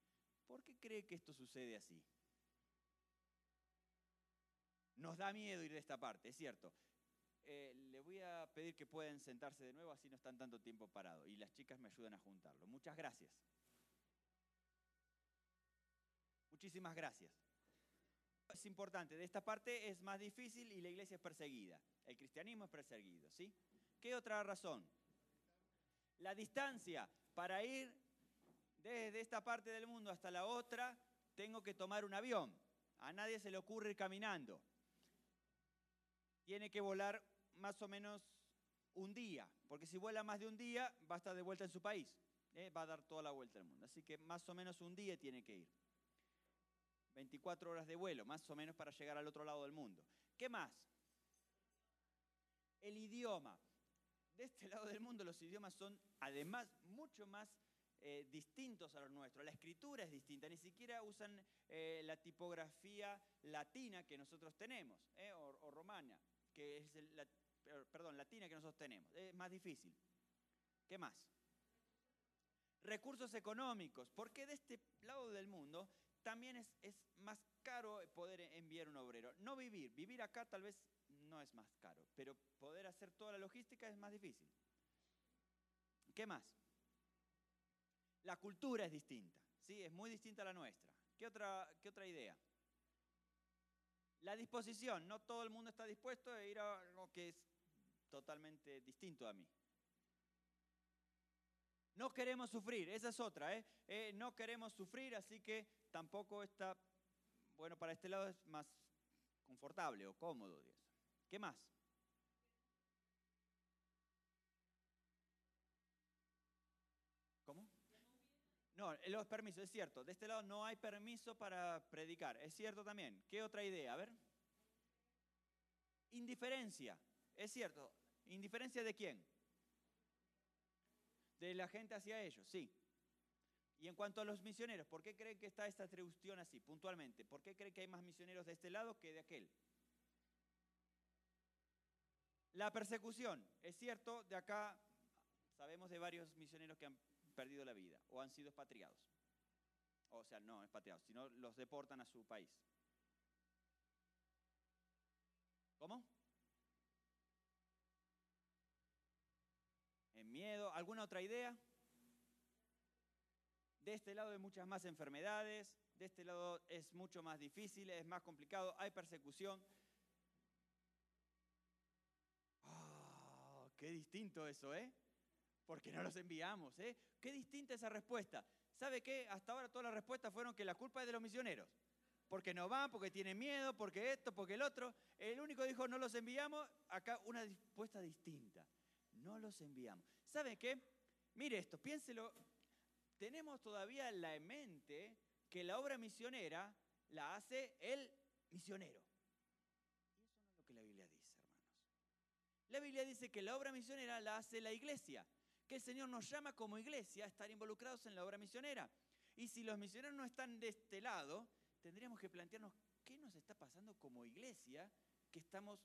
¿Por qué cree que esto sucede así? Nos da miedo ir de esta parte, es cierto. Eh, le voy a pedir que puedan sentarse de nuevo, así no están tanto tiempo parados. Y las chicas me ayudan a juntarlo. Muchas gracias. Muchísimas gracias es importante, de esta parte es más difícil y la iglesia es perseguida. El cristianismo es perseguido, ¿sí? ¿Qué otra razón? La distancia. Para ir desde esta parte del mundo hasta la otra, tengo que tomar un avión. A nadie se le ocurre ir caminando. Tiene que volar más o menos un día, porque si vuela más de un día, va a estar de vuelta en su país. ¿eh? Va a dar toda la vuelta al mundo. Así que más o menos un día tiene que ir. 24 horas de vuelo, más o menos para llegar al otro lado del mundo. ¿Qué más? El idioma. De este lado del mundo los idiomas son además mucho más eh, distintos a los nuestros. La escritura es distinta, ni siquiera usan eh, la tipografía latina que nosotros tenemos, o, romana, que es la, perdón, latina que nosotros tenemos. Es más difícil. ¿Qué más? Recursos económicos, porque de este lado del mundo también es, más caro poder enviar un obrero. No vivir, vivir acá tal vez no es más caro, pero poder hacer toda la logística es más difícil. ¿Qué más? La cultura es distinta, ¿sí? es muy distinta a la nuestra. ¿Qué otra, qué otra idea? La disposición, no todo el mundo está dispuesto a ir a algo que es totalmente distinto a mí. No queremos sufrir, esa es otra, ¿eh? ¿eh? no queremos sufrir, así que tampoco está, bueno, para este lado es más confortable o cómodo. ¿Qué más? No, los permisos, es cierto. De este lado no hay permiso para predicar. Es cierto también. ¿Qué otra idea? A ver. Indiferencia. Es cierto. ¿Indiferencia de quién? de la gente hacia ellos, sí. Y en cuanto a los misioneros, ¿por qué creen que está esta atribución así, puntualmente? ¿Por qué creen que hay más misioneros de este lado que de aquel? La persecución, es cierto, de acá sabemos de varios misioneros que han perdido la vida o han sido expatriados. O sea, no expatriados, sino los deportan a su país. ¿Cómo? ¿En miedo? ¿Alguna otra idea? De este lado hay muchas más enfermedades, de este lado es mucho más difícil, es más complicado, hay persecución. Ah, qué distinto eso, ¿eh? Porque no los enviamos, ¿eh? Qué distinta esa respuesta. ¿Sabe qué? Hasta ahora todas las respuestas fueron que la culpa es de los misioneros. Porque no van, porque tienen miedo, porque esto, porque el otro. El único dijo no los enviamos, acá una respuesta distinta. No los enviamos. ¿Sabe qué? Mire esto, piénselo. Tenemos todavía en la mente que la obra misionera la hace el misionero. Y eso no es lo que la Biblia dice, hermanos. La Biblia dice que la obra misionera la hace la iglesia, que el Señor nos llama como iglesia a estar involucrados en la obra misionera. Y si los misioneros no están de este lado, tendríamos que plantearnos qué nos está pasando como iglesia, que estamos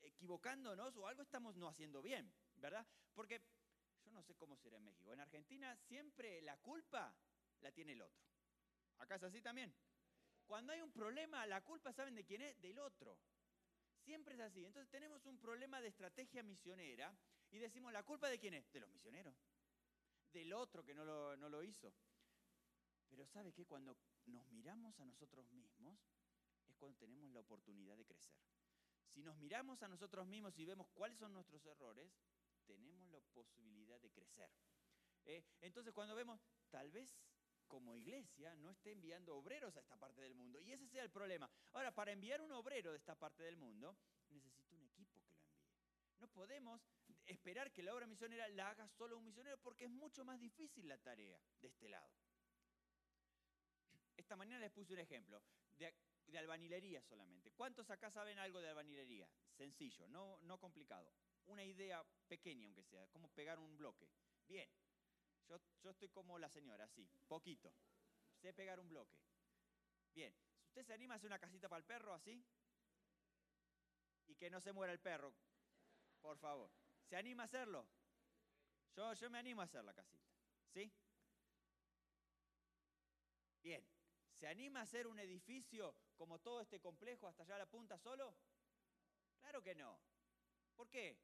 equivocándonos o algo estamos no haciendo bien, ¿verdad? Porque yo no sé cómo será en México. En Argentina siempre la culpa la tiene el otro. ¿Acá es así también? Cuando hay un problema, la culpa, ¿saben de quién es? Del otro. Siempre es así. Entonces tenemos un problema de estrategia misionera y decimos, ¿la culpa de quién es? De los misioneros. Del otro que no lo, no lo hizo. Pero ¿sabe qué? Cuando nos miramos a nosotros mismos es cuando tenemos la oportunidad de crecer. Si nos miramos a nosotros mismos y vemos cuáles son nuestros errores, tenemos la posibilidad de crecer. ¿Eh? Entonces cuando vemos, tal vez como iglesia no esté enviando obreros a esta parte del mundo. Y ese sea el problema. Ahora, para enviar un obrero de esta parte del mundo, necesito un equipo que lo envíe. No podemos esperar que la obra misionera la haga solo un misionero porque es mucho más difícil la tarea de este lado. Esta mañana les puse un ejemplo de, albanilería solamente. ¿Cuántos acá saben algo de albanilería? Sencillo, no, no complicado. Una idea pequeña, aunque sea, cómo pegar un bloque. Bien, yo, yo estoy como la señora, así, poquito. Sé pegar un bloque. Bien, ¿usted se anima a hacer una casita para el perro así? Y que no se muera el perro, por favor. ¿Se anima a hacerlo? Yo, yo me animo a hacer la casita. ¿Sí? Bien. ¿Se anima a hacer un edificio como todo este complejo hasta allá a la punta solo? Claro que no. ¿Por qué?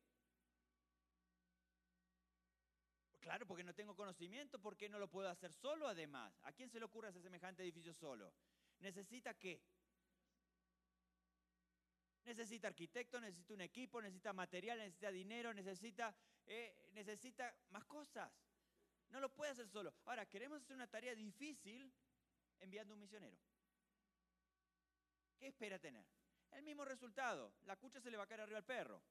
Claro, porque no tengo conocimiento, porque no lo puedo hacer solo además. ¿A quién se le ocurre hacer semejante edificio solo? ¿Necesita qué? Necesita arquitecto, necesita un equipo, necesita material, necesita dinero, necesita, eh, necesita más cosas. No lo puede hacer solo. Ahora, queremos hacer una tarea difícil enviando un misionero. ¿Qué espera tener? El mismo resultado. La cucha se le va a caer arriba al perro.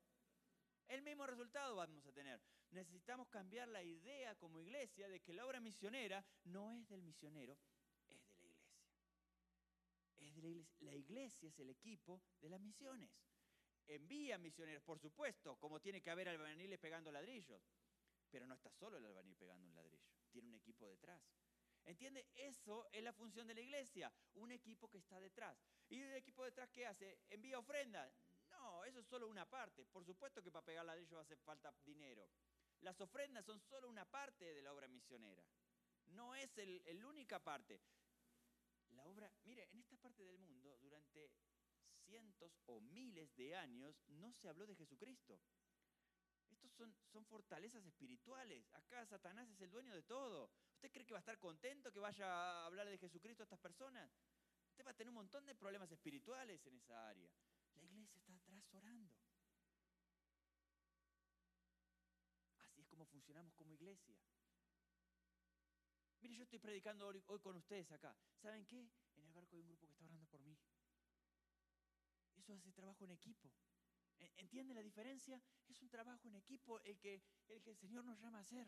El mismo resultado vamos a tener. Necesitamos cambiar la idea como iglesia de que la obra misionera no es del misionero, es de la iglesia. Es de la iglesia. La es el equipo de las misiones. Envía misioneros, por supuesto, como tiene que haber albaniles pegando ladrillos. Pero no está solo el albanil pegando un ladrillo, tiene un equipo detrás. ¿Entiende? Eso es la función de la iglesia, un equipo que está detrás. ¿Y el equipo detrás qué hace? ¿Envía ofrenda? No, eso es solo una parte. Por supuesto que para pegar ladrillo hace falta dinero. Las ofrendas son solo una parte de la obra misionera. No es el única parte. La obra, mire, en esta parte del mundo, durante cientos o miles de años, no se habló de Jesucristo. Estos son, son fortalezas espirituales. Acá Satanás es el dueño de todo. ¿Usted cree que va a estar contento que vaya a hablar de Jesucristo a estas personas? Usted va a tener un montón de problemas espirituales en esa área. La iglesia está atrás orando. Así es como funcionamos como iglesia. Mire, yo estoy predicando hoy, hoy, con ustedes acá. ¿Saben qué? En el barco hay un grupo que está orando por mí. Eso hace trabajo en equipo. ¿Entiende la diferencia? Es un trabajo en equipo el que, el que el Señor nos llama a hacer.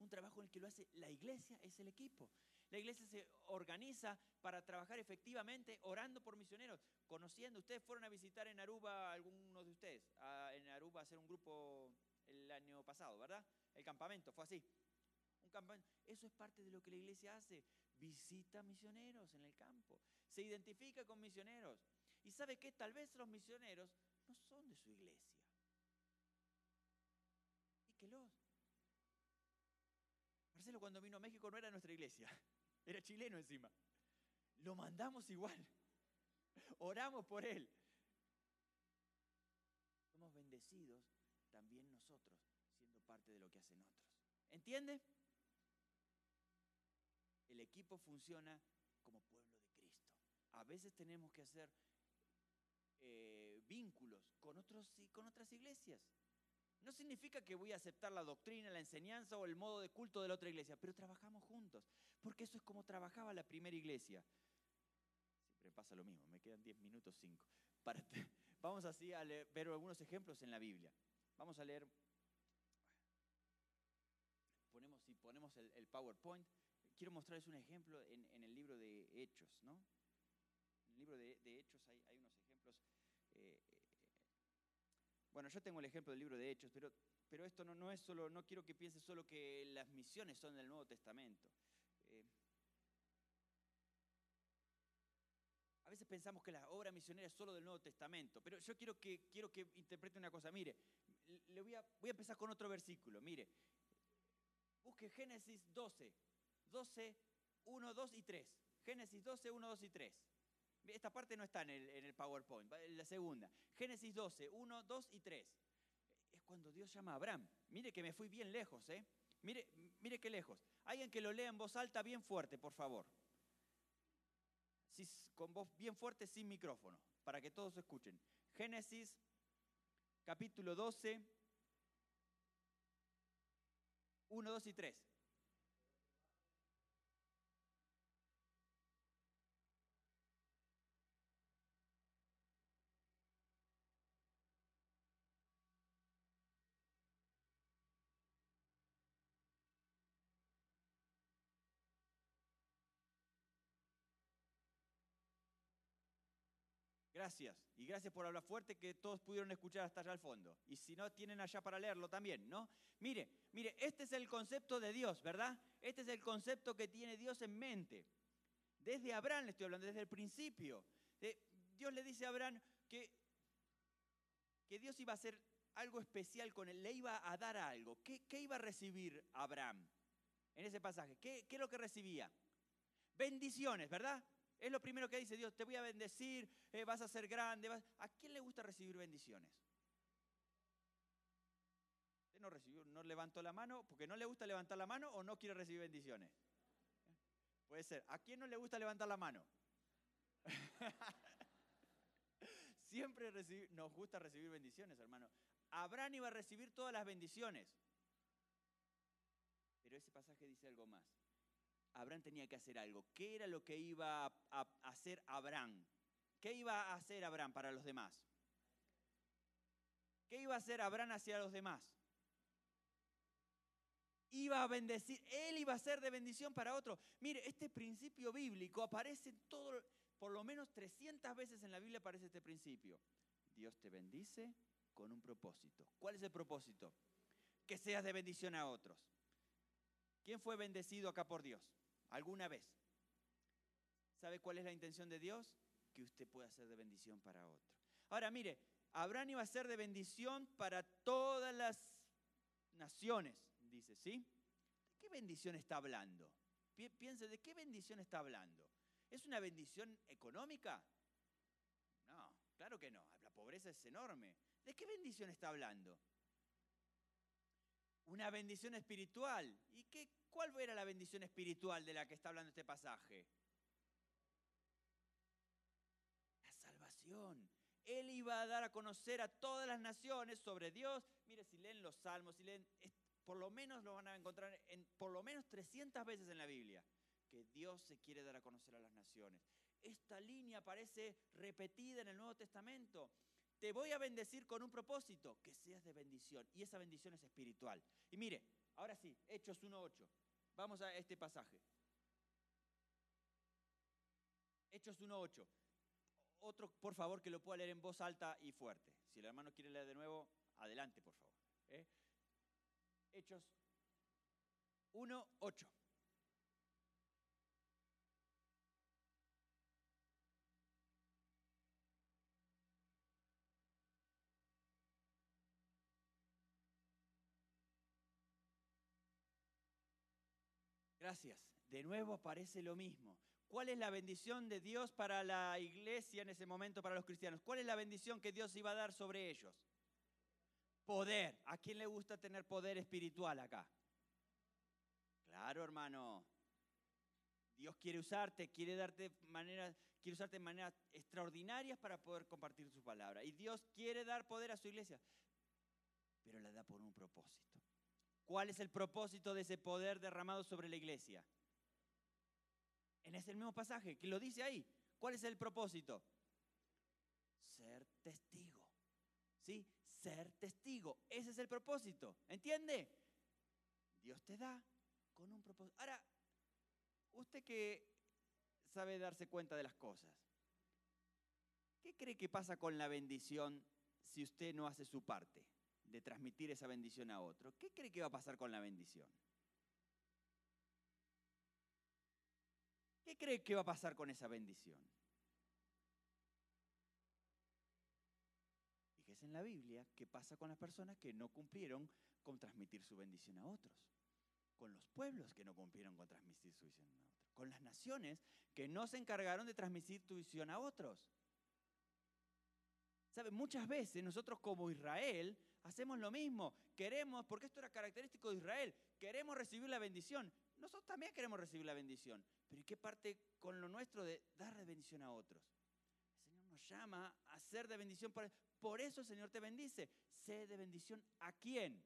Un trabajo en el que lo hace la iglesia, es el equipo. La iglesia se organiza para trabajar efectivamente orando por misioneros, conociendo. Ustedes fueron a visitar en Aruba, algunos de ustedes, a, en Aruba a hacer un grupo el año pasado, ¿verdad? El campamento, fue así. Campamento. Eso es parte de lo que la iglesia hace. Visita misioneros en el campo. Se identifica con misioneros. Y sabe que tal vez los misioneros no son de su iglesia. Díquelos. Marcelo cuando vino a México no era nuestra iglesia, era chileno encima. Lo mandamos igual. Oramos por él. Somos bendecidos también nosotros, siendo parte de lo que hacen otros. ¿Entiende? El equipo funciona como pueblo de Cristo. A veces tenemos que hacer eh, vínculos con, otros, con otras iglesias. No significa que voy a aceptar la doctrina, la enseñanza o el modo de culto de la otra iglesia, pero trabajamos juntos, porque eso es como trabajaba la primera iglesia. Siempre pasa lo mismo, me quedan 10 minutos, 5. vamos así a ver algunos ejemplos en la Biblia. Vamos a leer, ponemos, si ponemos el, PowerPoint, quiero mostrarles un ejemplo en, el libro de Hechos, ¿no? En el libro de, Hechos hay, unos ejemplos eh, bueno, yo tengo el ejemplo del libro de Hechos, pero, pero esto no, no es solo, no quiero que piense solo que las misiones son del Nuevo Testamento. Eh, a veces pensamos que la obra misionera es solo del Nuevo Testamento, pero yo quiero que, quiero que interprete una cosa. Mire, le voy a, voy a empezar con otro versículo. Mire, busque Génesis 12, 12, 1, 2 y 3. Génesis 12, 1, 2 y 3. Esta parte no está en el, PowerPoint, la segunda. Génesis 12, 1, 2 y 3. Es cuando Dios llama a Abraham. Mire que me fui bien lejos, ¿eh? Mire, mire qué lejos. Alguien que lo lea en voz alta bien fuerte, por favor. con voz bien fuerte, sin micrófono, para que todos escuchen. Génesis capítulo 12, 1, 2 y 3. Gracias. Y gracias por hablar fuerte que todos pudieron escuchar hasta allá al fondo. Y si no, tienen allá para leerlo también, ¿no? Mire, mire, este es el concepto de Dios, ¿verdad? Este es el concepto que tiene Dios en mente. Desde Abraham le estoy hablando, desde el principio. Dios le dice a Abraham que, que Dios iba a hacer algo especial con él, le iba a dar algo. ¿Qué, iba a recibir Abraham en ese pasaje? ¿Qué, ¿Qué es lo que recibía? Bendiciones, ¿verdad? Es lo primero que dice Dios, te voy a bendecir, eh, vas a ser grande. ¿A quién le gusta recibir bendiciones? ¿Usted no, recibió, no levantó la mano porque no le gusta levantar la mano o no quiere recibir bendiciones? Puede ser. ¿A quién no le gusta levantar la mano? Siempre nos gusta recibir bendiciones, hermano. Abraham iba a recibir todas las bendiciones. Pero ese pasaje dice algo más. Abraham tenía que hacer algo. ¿Qué era lo que iba a hacer Abraham? ¿Qué iba a hacer Abraham para los demás? ¿Qué iba a hacer Abraham hacia los demás? Iba a bendecir, él iba a ser de bendición para otro. Mire, este principio bíblico aparece todo, por lo menos 300 veces en la Biblia aparece este principio. Dios te bendice con un propósito. ¿Cuál es el propósito? Que seas de bendición a otros. ¿Quién fue bendecido acá por Dios? alguna vez. ¿Sabe cuál es la intención de Dios? Que usted pueda ser de bendición para otro. Ahora, mire, Abraham iba a ser de bendición para todas las naciones, dice, ¿sí? ¿De qué bendición está hablando? Piense, ¿de qué bendición está hablando? ¿Es una bendición económica? No, claro que no. La pobreza es enorme. ¿De qué bendición está hablando? Una bendición espiritual. ¿Y qué, ¿Cuál era la bendición espiritual de la que está hablando este pasaje? Él iba a dar a conocer a todas las naciones sobre Dios. Mire, si leen los salmos, leen, por lo menos lo van a encontrar en por lo menos 300 veces en la Biblia, que Dios se quiere dar a conocer a las naciones. Esta línea aparece repetida en el Nuevo Testamento. Te voy a bendecir con un propósito, que seas de bendición. Y esa bendición es espiritual. Y mire, ahora sí, Hechos 1.8. Vamos a este pasaje. Hechos 1.8. Otro, por favor, que lo pueda leer en voz alta y fuerte. Si el hermano quiere leer de nuevo, adelante, por favor. ¿eh? Hechos 1.8. Gracias. De nuevo aparece lo mismo. ¿Cuál es la bendición de Dios para la iglesia en ese momento, para los cristianos? ¿Cuál es la bendición que Dios iba a dar sobre ellos? Poder. ¿A quién le gusta tener poder espiritual acá? Claro, hermano. Dios quiere usarte, quiere darte maneras, quiere usarte de maneras extraordinarias para poder compartir su palabra. Y Dios quiere dar poder a su iglesia, pero la da por un propósito. ¿Cuál es el propósito de ese poder derramado sobre la iglesia? En ese mismo pasaje, que lo dice ahí. ¿Cuál es el propósito? Ser testigo. ¿Sí? Ser testigo. Ese es el propósito. ¿Entiende? Dios te da con un propósito. Ahora, usted que sabe darse cuenta de las cosas, ¿qué cree que pasa con la bendición si usted no hace su parte de transmitir esa bendición a otro? ¿Qué cree que va a pasar con la bendición? ¿Qué cree que va a pasar con esa bendición? Fíjese en la Biblia qué pasa con las personas que no cumplieron con transmitir su bendición a otros con los pueblos que no cumplieron con transmitir su visión a otros, con las naciones que no se encargaron de transmitir tu visión a otros. ¿Sabe? Muchas veces nosotros como Israel hacemos lo mismo. Queremos, porque esto era característico de Israel, queremos recibir la bendición. Nosotros también queremos recibir la bendición. Pero ¿y qué parte con lo nuestro de dar bendición a otros? El Señor nos llama a ser de bendición. Por, por eso el Señor te bendice. Sé de bendición a quién?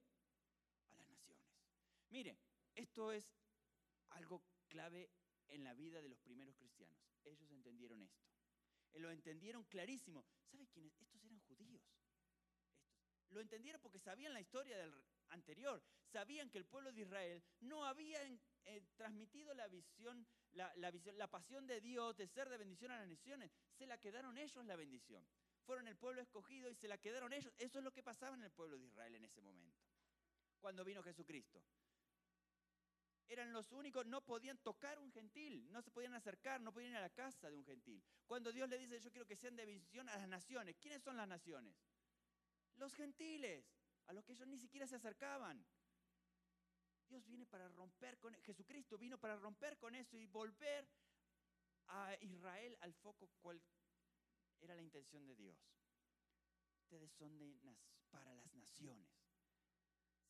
A las naciones. Mire, esto es algo clave en la vida de los primeros cristianos. Ellos entendieron esto. Eh, lo entendieron clarísimo. ¿Sabe quiénes? Estos eran judíos. Lo entendieron porque sabían la historia del anterior. Sabían que el pueblo de Israel no había eh, transmitido la visión, la, visión, la pasión de Dios de ser de bendición a las naciones. Se la quedaron ellos la bendición. Fueron el pueblo escogido y se la quedaron ellos. Eso es lo que pasaba en el pueblo de Israel en ese momento. Cuando vino Jesucristo eran los únicos, no podían tocar un gentil, no se podían acercar, no podían ir a la casa de un gentil. Cuando Dios le dice, yo quiero que sean de bendición a las naciones, ¿quiénes son las naciones? Los gentiles, a los que ellos ni siquiera se acercaban. Dios viene para romper con, Jesucristo vino para romper con eso y volver a Israel al foco cual era la intención de Dios. Ustedes son para las naciones.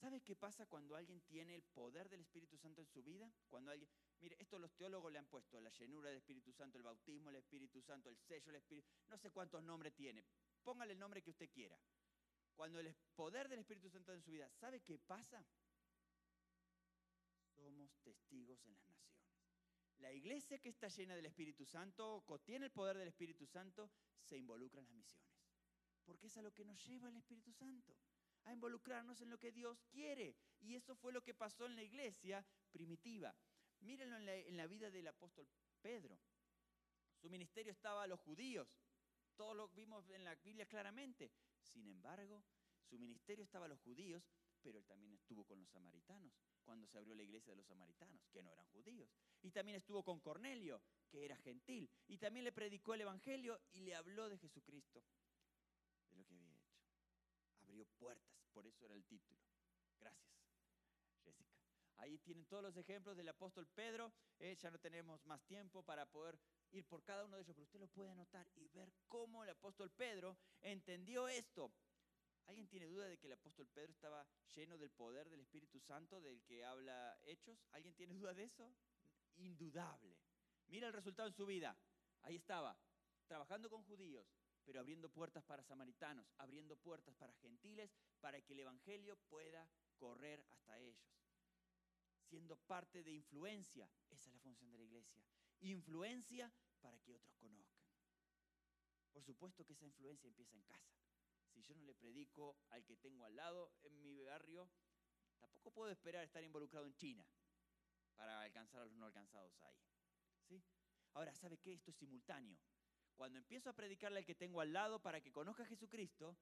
¿Sabe qué pasa cuando alguien tiene el poder del Espíritu Santo en su vida? Cuando alguien, mire, esto los teólogos le han puesto, la llenura del Espíritu Santo, el bautismo del Espíritu Santo, el sello del Espíritu, no sé cuántos nombres tiene, póngale el nombre que usted quiera. Cuando el poder del Espíritu Santo en su vida, ¿sabe qué pasa? Somos testigos en las naciones. La iglesia que está llena del Espíritu Santo, que tiene el poder del Espíritu Santo, se involucra en las misiones. Porque es a lo que nos lleva el Espíritu Santo a involucrarnos en lo que Dios quiere. Y eso fue lo que pasó en la iglesia primitiva. Mírenlo en la, vida del apóstol Pedro. Su ministerio estaba a los judíos. Todos lo vimos en la Biblia claramente. Sin embargo, su ministerio estaba a los judíos, pero él también estuvo con los samaritanos, cuando se abrió la iglesia de los samaritanos, que no eran judíos. Y también estuvo con Cornelio, que era gentil. Y también le predicó el Evangelio y le habló de Jesucristo, de lo que había hecho. Abrió puertas por eso era el título. Gracias, Jessica. Ahí tienen todos los ejemplos del apóstol Pedro. Eh, ya no tenemos más tiempo para poder ir por cada uno de ellos, pero usted lo puede anotar y ver cómo el apóstol Pedro entendió esto. ¿Alguien tiene duda de que el apóstol Pedro estaba lleno del poder del Espíritu Santo del que habla Hechos? ¿Alguien tiene duda de eso? Indudable. Mira el resultado en su vida. Ahí estaba, trabajando con judíos, pero abriendo puertas para samaritanos, abriendo puertas para gentiles, para que el Evangelio pueda correr hasta ellos. Siendo parte de influencia, esa es la función de la iglesia. Influencia para que otros conozcan. Por supuesto que esa influencia empieza en casa. Si yo no le predico al que tengo al lado en mi barrio, tampoco puedo esperar estar involucrado en China para alcanzar a los no alcanzados ahí. ¿Sí? Ahora, ¿sabe qué? Esto es simultáneo. Cuando empiezo a predicarle al que tengo al lado para que conozca a Jesucristo,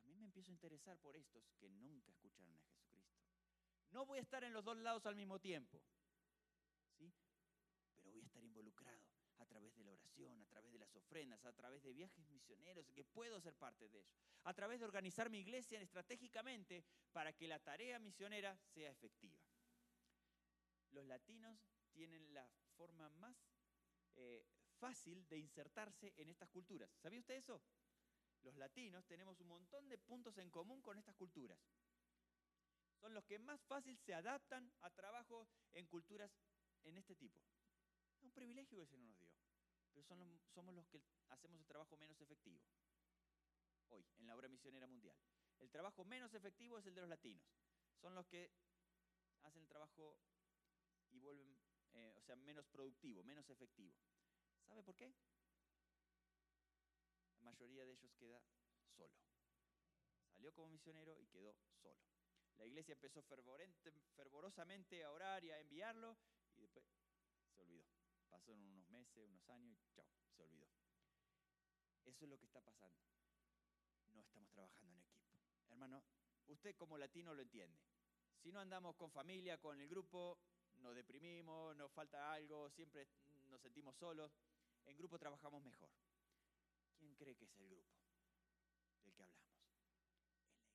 también me empiezo a interesar por estos que nunca escucharon a Jesucristo. No voy a estar en los dos lados al mismo tiempo, ¿sí? Pero voy a estar involucrado a través de la oración, a través de las ofrendas, a través de viajes misioneros, que puedo ser parte de ellos, a través de organizar mi iglesia estratégicamente para que la tarea misionera sea efectiva. Los latinos tienen la forma más eh, fácil de insertarse en estas culturas. ¿Sabía usted eso? Los latinos tenemos un montón de puntos en común con estas culturas. Son los que más fácil se adaptan a trabajos en culturas en este tipo. Es un privilegio que Señor nos dio, pero son los- somos los que hacemos el trabajo menos efectivo hoy en la obra misionera mundial. El trabajo menos efectivo es el de los latinos. Son los que hacen el trabajo y vuelven, eh, o sea, menos productivo, menos efectivo. ¿Sabe por qué? La mayoría de ellos queda solo. Salió como misionero y quedó solo. La iglesia empezó fervorosamente a orar y a enviarlo y después se olvidó. Pasaron unos meses, unos años y chao, se olvidó. Eso es lo que está pasando. No estamos trabajando en equipo. Hermano, usted como latino lo entiende. Si no andamos con familia, con el grupo, nos deprimimos, nos falta algo, siempre nos sentimos solos. En grupo trabajamos mejor. ¿Quién cree que es el grupo del que hablamos? La iglesia.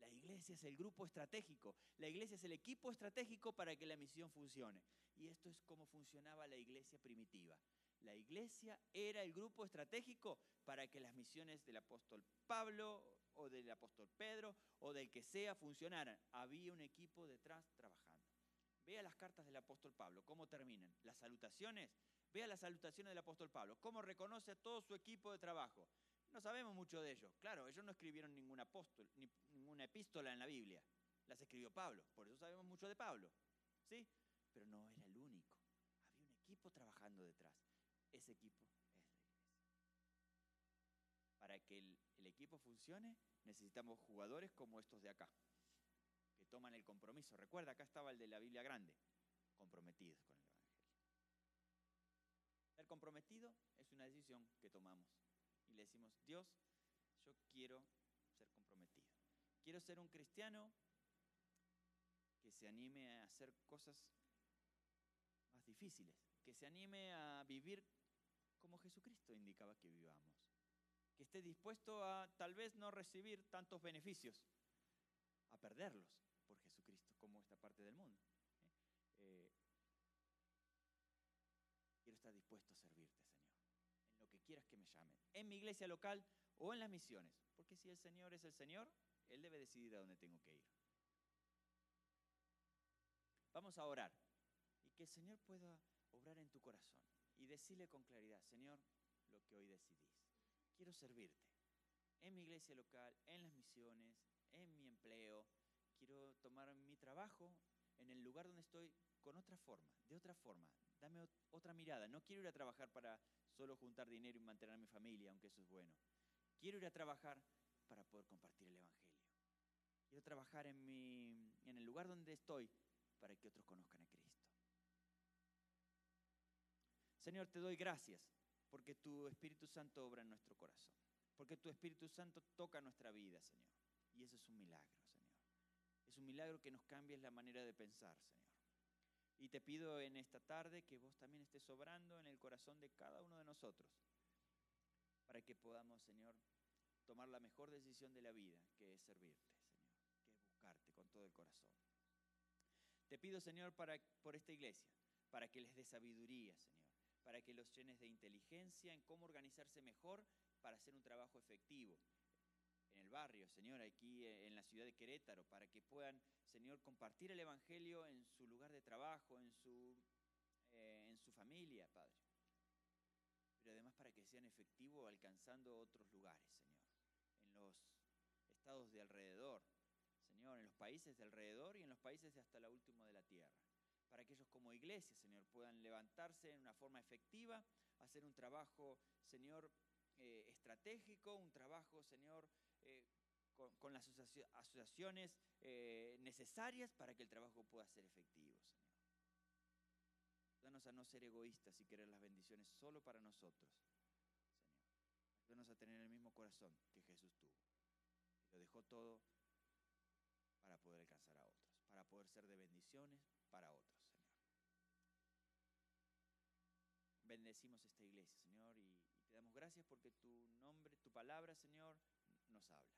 La iglesia es el grupo estratégico. La iglesia es el equipo estratégico para que la misión funcione. Y esto es como funcionaba la iglesia primitiva. La iglesia era el grupo estratégico para que las misiones del apóstol Pablo o del apóstol Pedro o del que sea funcionaran. Había un equipo detrás trabajando. Vea las cartas del apóstol Pablo, cómo terminan. Las salutaciones, vea las salutaciones del apóstol Pablo, cómo reconoce a todo su equipo de trabajo. No sabemos mucho de ellos. Claro, ellos no escribieron ningún apóstol, ni ninguna epístola en la Biblia. Las escribió Pablo, por eso sabemos mucho de Pablo. ¿Sí? Pero no era el único. Había un trabajando detrás. Ese equipo es la iglesia. Para que el equipo funcione, necesitamos jugadores como estos de acá, que toman el compromiso. Recuerda, acá estaba el de la Biblia grande, comprometidos con el Evangelio. Ser comprometido es una decisión que tomamos y le decimos, Dios, yo quiero ser comprometido. Quiero ser un cristiano que se anime a hacer cosas más difíciles, que se anime a vivir como Jesucristo indicaba que vivamos, que esté dispuesto a tal vez no recibir tantos beneficios, a perderlos por Jesucristo, como esta parte del mundo. ¿eh? Eh, quiero estar dispuesto a servirte, Señor, en lo que quieras que me llamen, en mi iglesia local o en las misiones, porque si el Señor es el Señor, Él debe decidir a dónde tengo que ir. Vamos a orar y que el Señor pueda obrar en tu corazón y decirle con claridad, Señor, lo que hoy decidís. Quiero servirte en mi iglesia local, en las misiones, en mi empleo. Quiero tomar mi trabajo en el lugar donde estoy con otra forma, de otra forma. Dame ot- otra mirada. No quiero ir a trabajar para solo juntar dinero y mantener a mi familia, aunque eso es bueno. Quiero ir a trabajar para poder compartir el Evangelio. Quiero trabajar en, mi, en el lugar donde estoy para que otros conozcan a Cristo. Señor, te doy gracias porque tu Espíritu Santo obra en nuestro corazón, porque tu Espíritu Santo toca nuestra vida, Señor. Y eso es un milagro, Señor. Es un milagro que nos cambies la manera de pensar, Señor. Y te pido en esta tarde que vos también estés obrando en el corazón de cada uno de nosotros, para que podamos, Señor, tomar la mejor decisión de la vida, que es servirte, Señor, que es buscarte con todo el corazón. Te pido, Señor, para, por esta iglesia, para que les dé sabiduría, Señor, para que los llenes de inteligencia en cómo organizarse mejor para hacer un trabajo efectivo en el barrio, Señor, aquí eh, en la ciudad de Querétaro, para que puedan, Señor, compartir el Evangelio en su lugar de trabajo, en su, eh, en su familia, Padre. Pero además para que sean efectivos alcanzando otros lugares, Señor, en los estados de alrededor, Señor, en los países de alrededor y en los países de hasta la última de la tierra. Para que ellos como iglesia, Señor, puedan levantarse en una forma efectiva, hacer un trabajo, Señor, eh, estratégico, un trabajo, Señor, eh, con, las asoci asociaciones eh, necesarias para que el trabajo pueda ser efectivo, Señor. Danos a no ser egoístas y querer las bendiciones solo para nosotros, Señor. A tener el mismo corazón que Jesús tuvo. Lo dejó todo para poder alcanzar a otros, para poder ser de bendiciones para otros, Señor. Bendecimos esta iglesia, Señor, y, te damos gracias porque tu nombre, tu palabra, Señor, nos habla.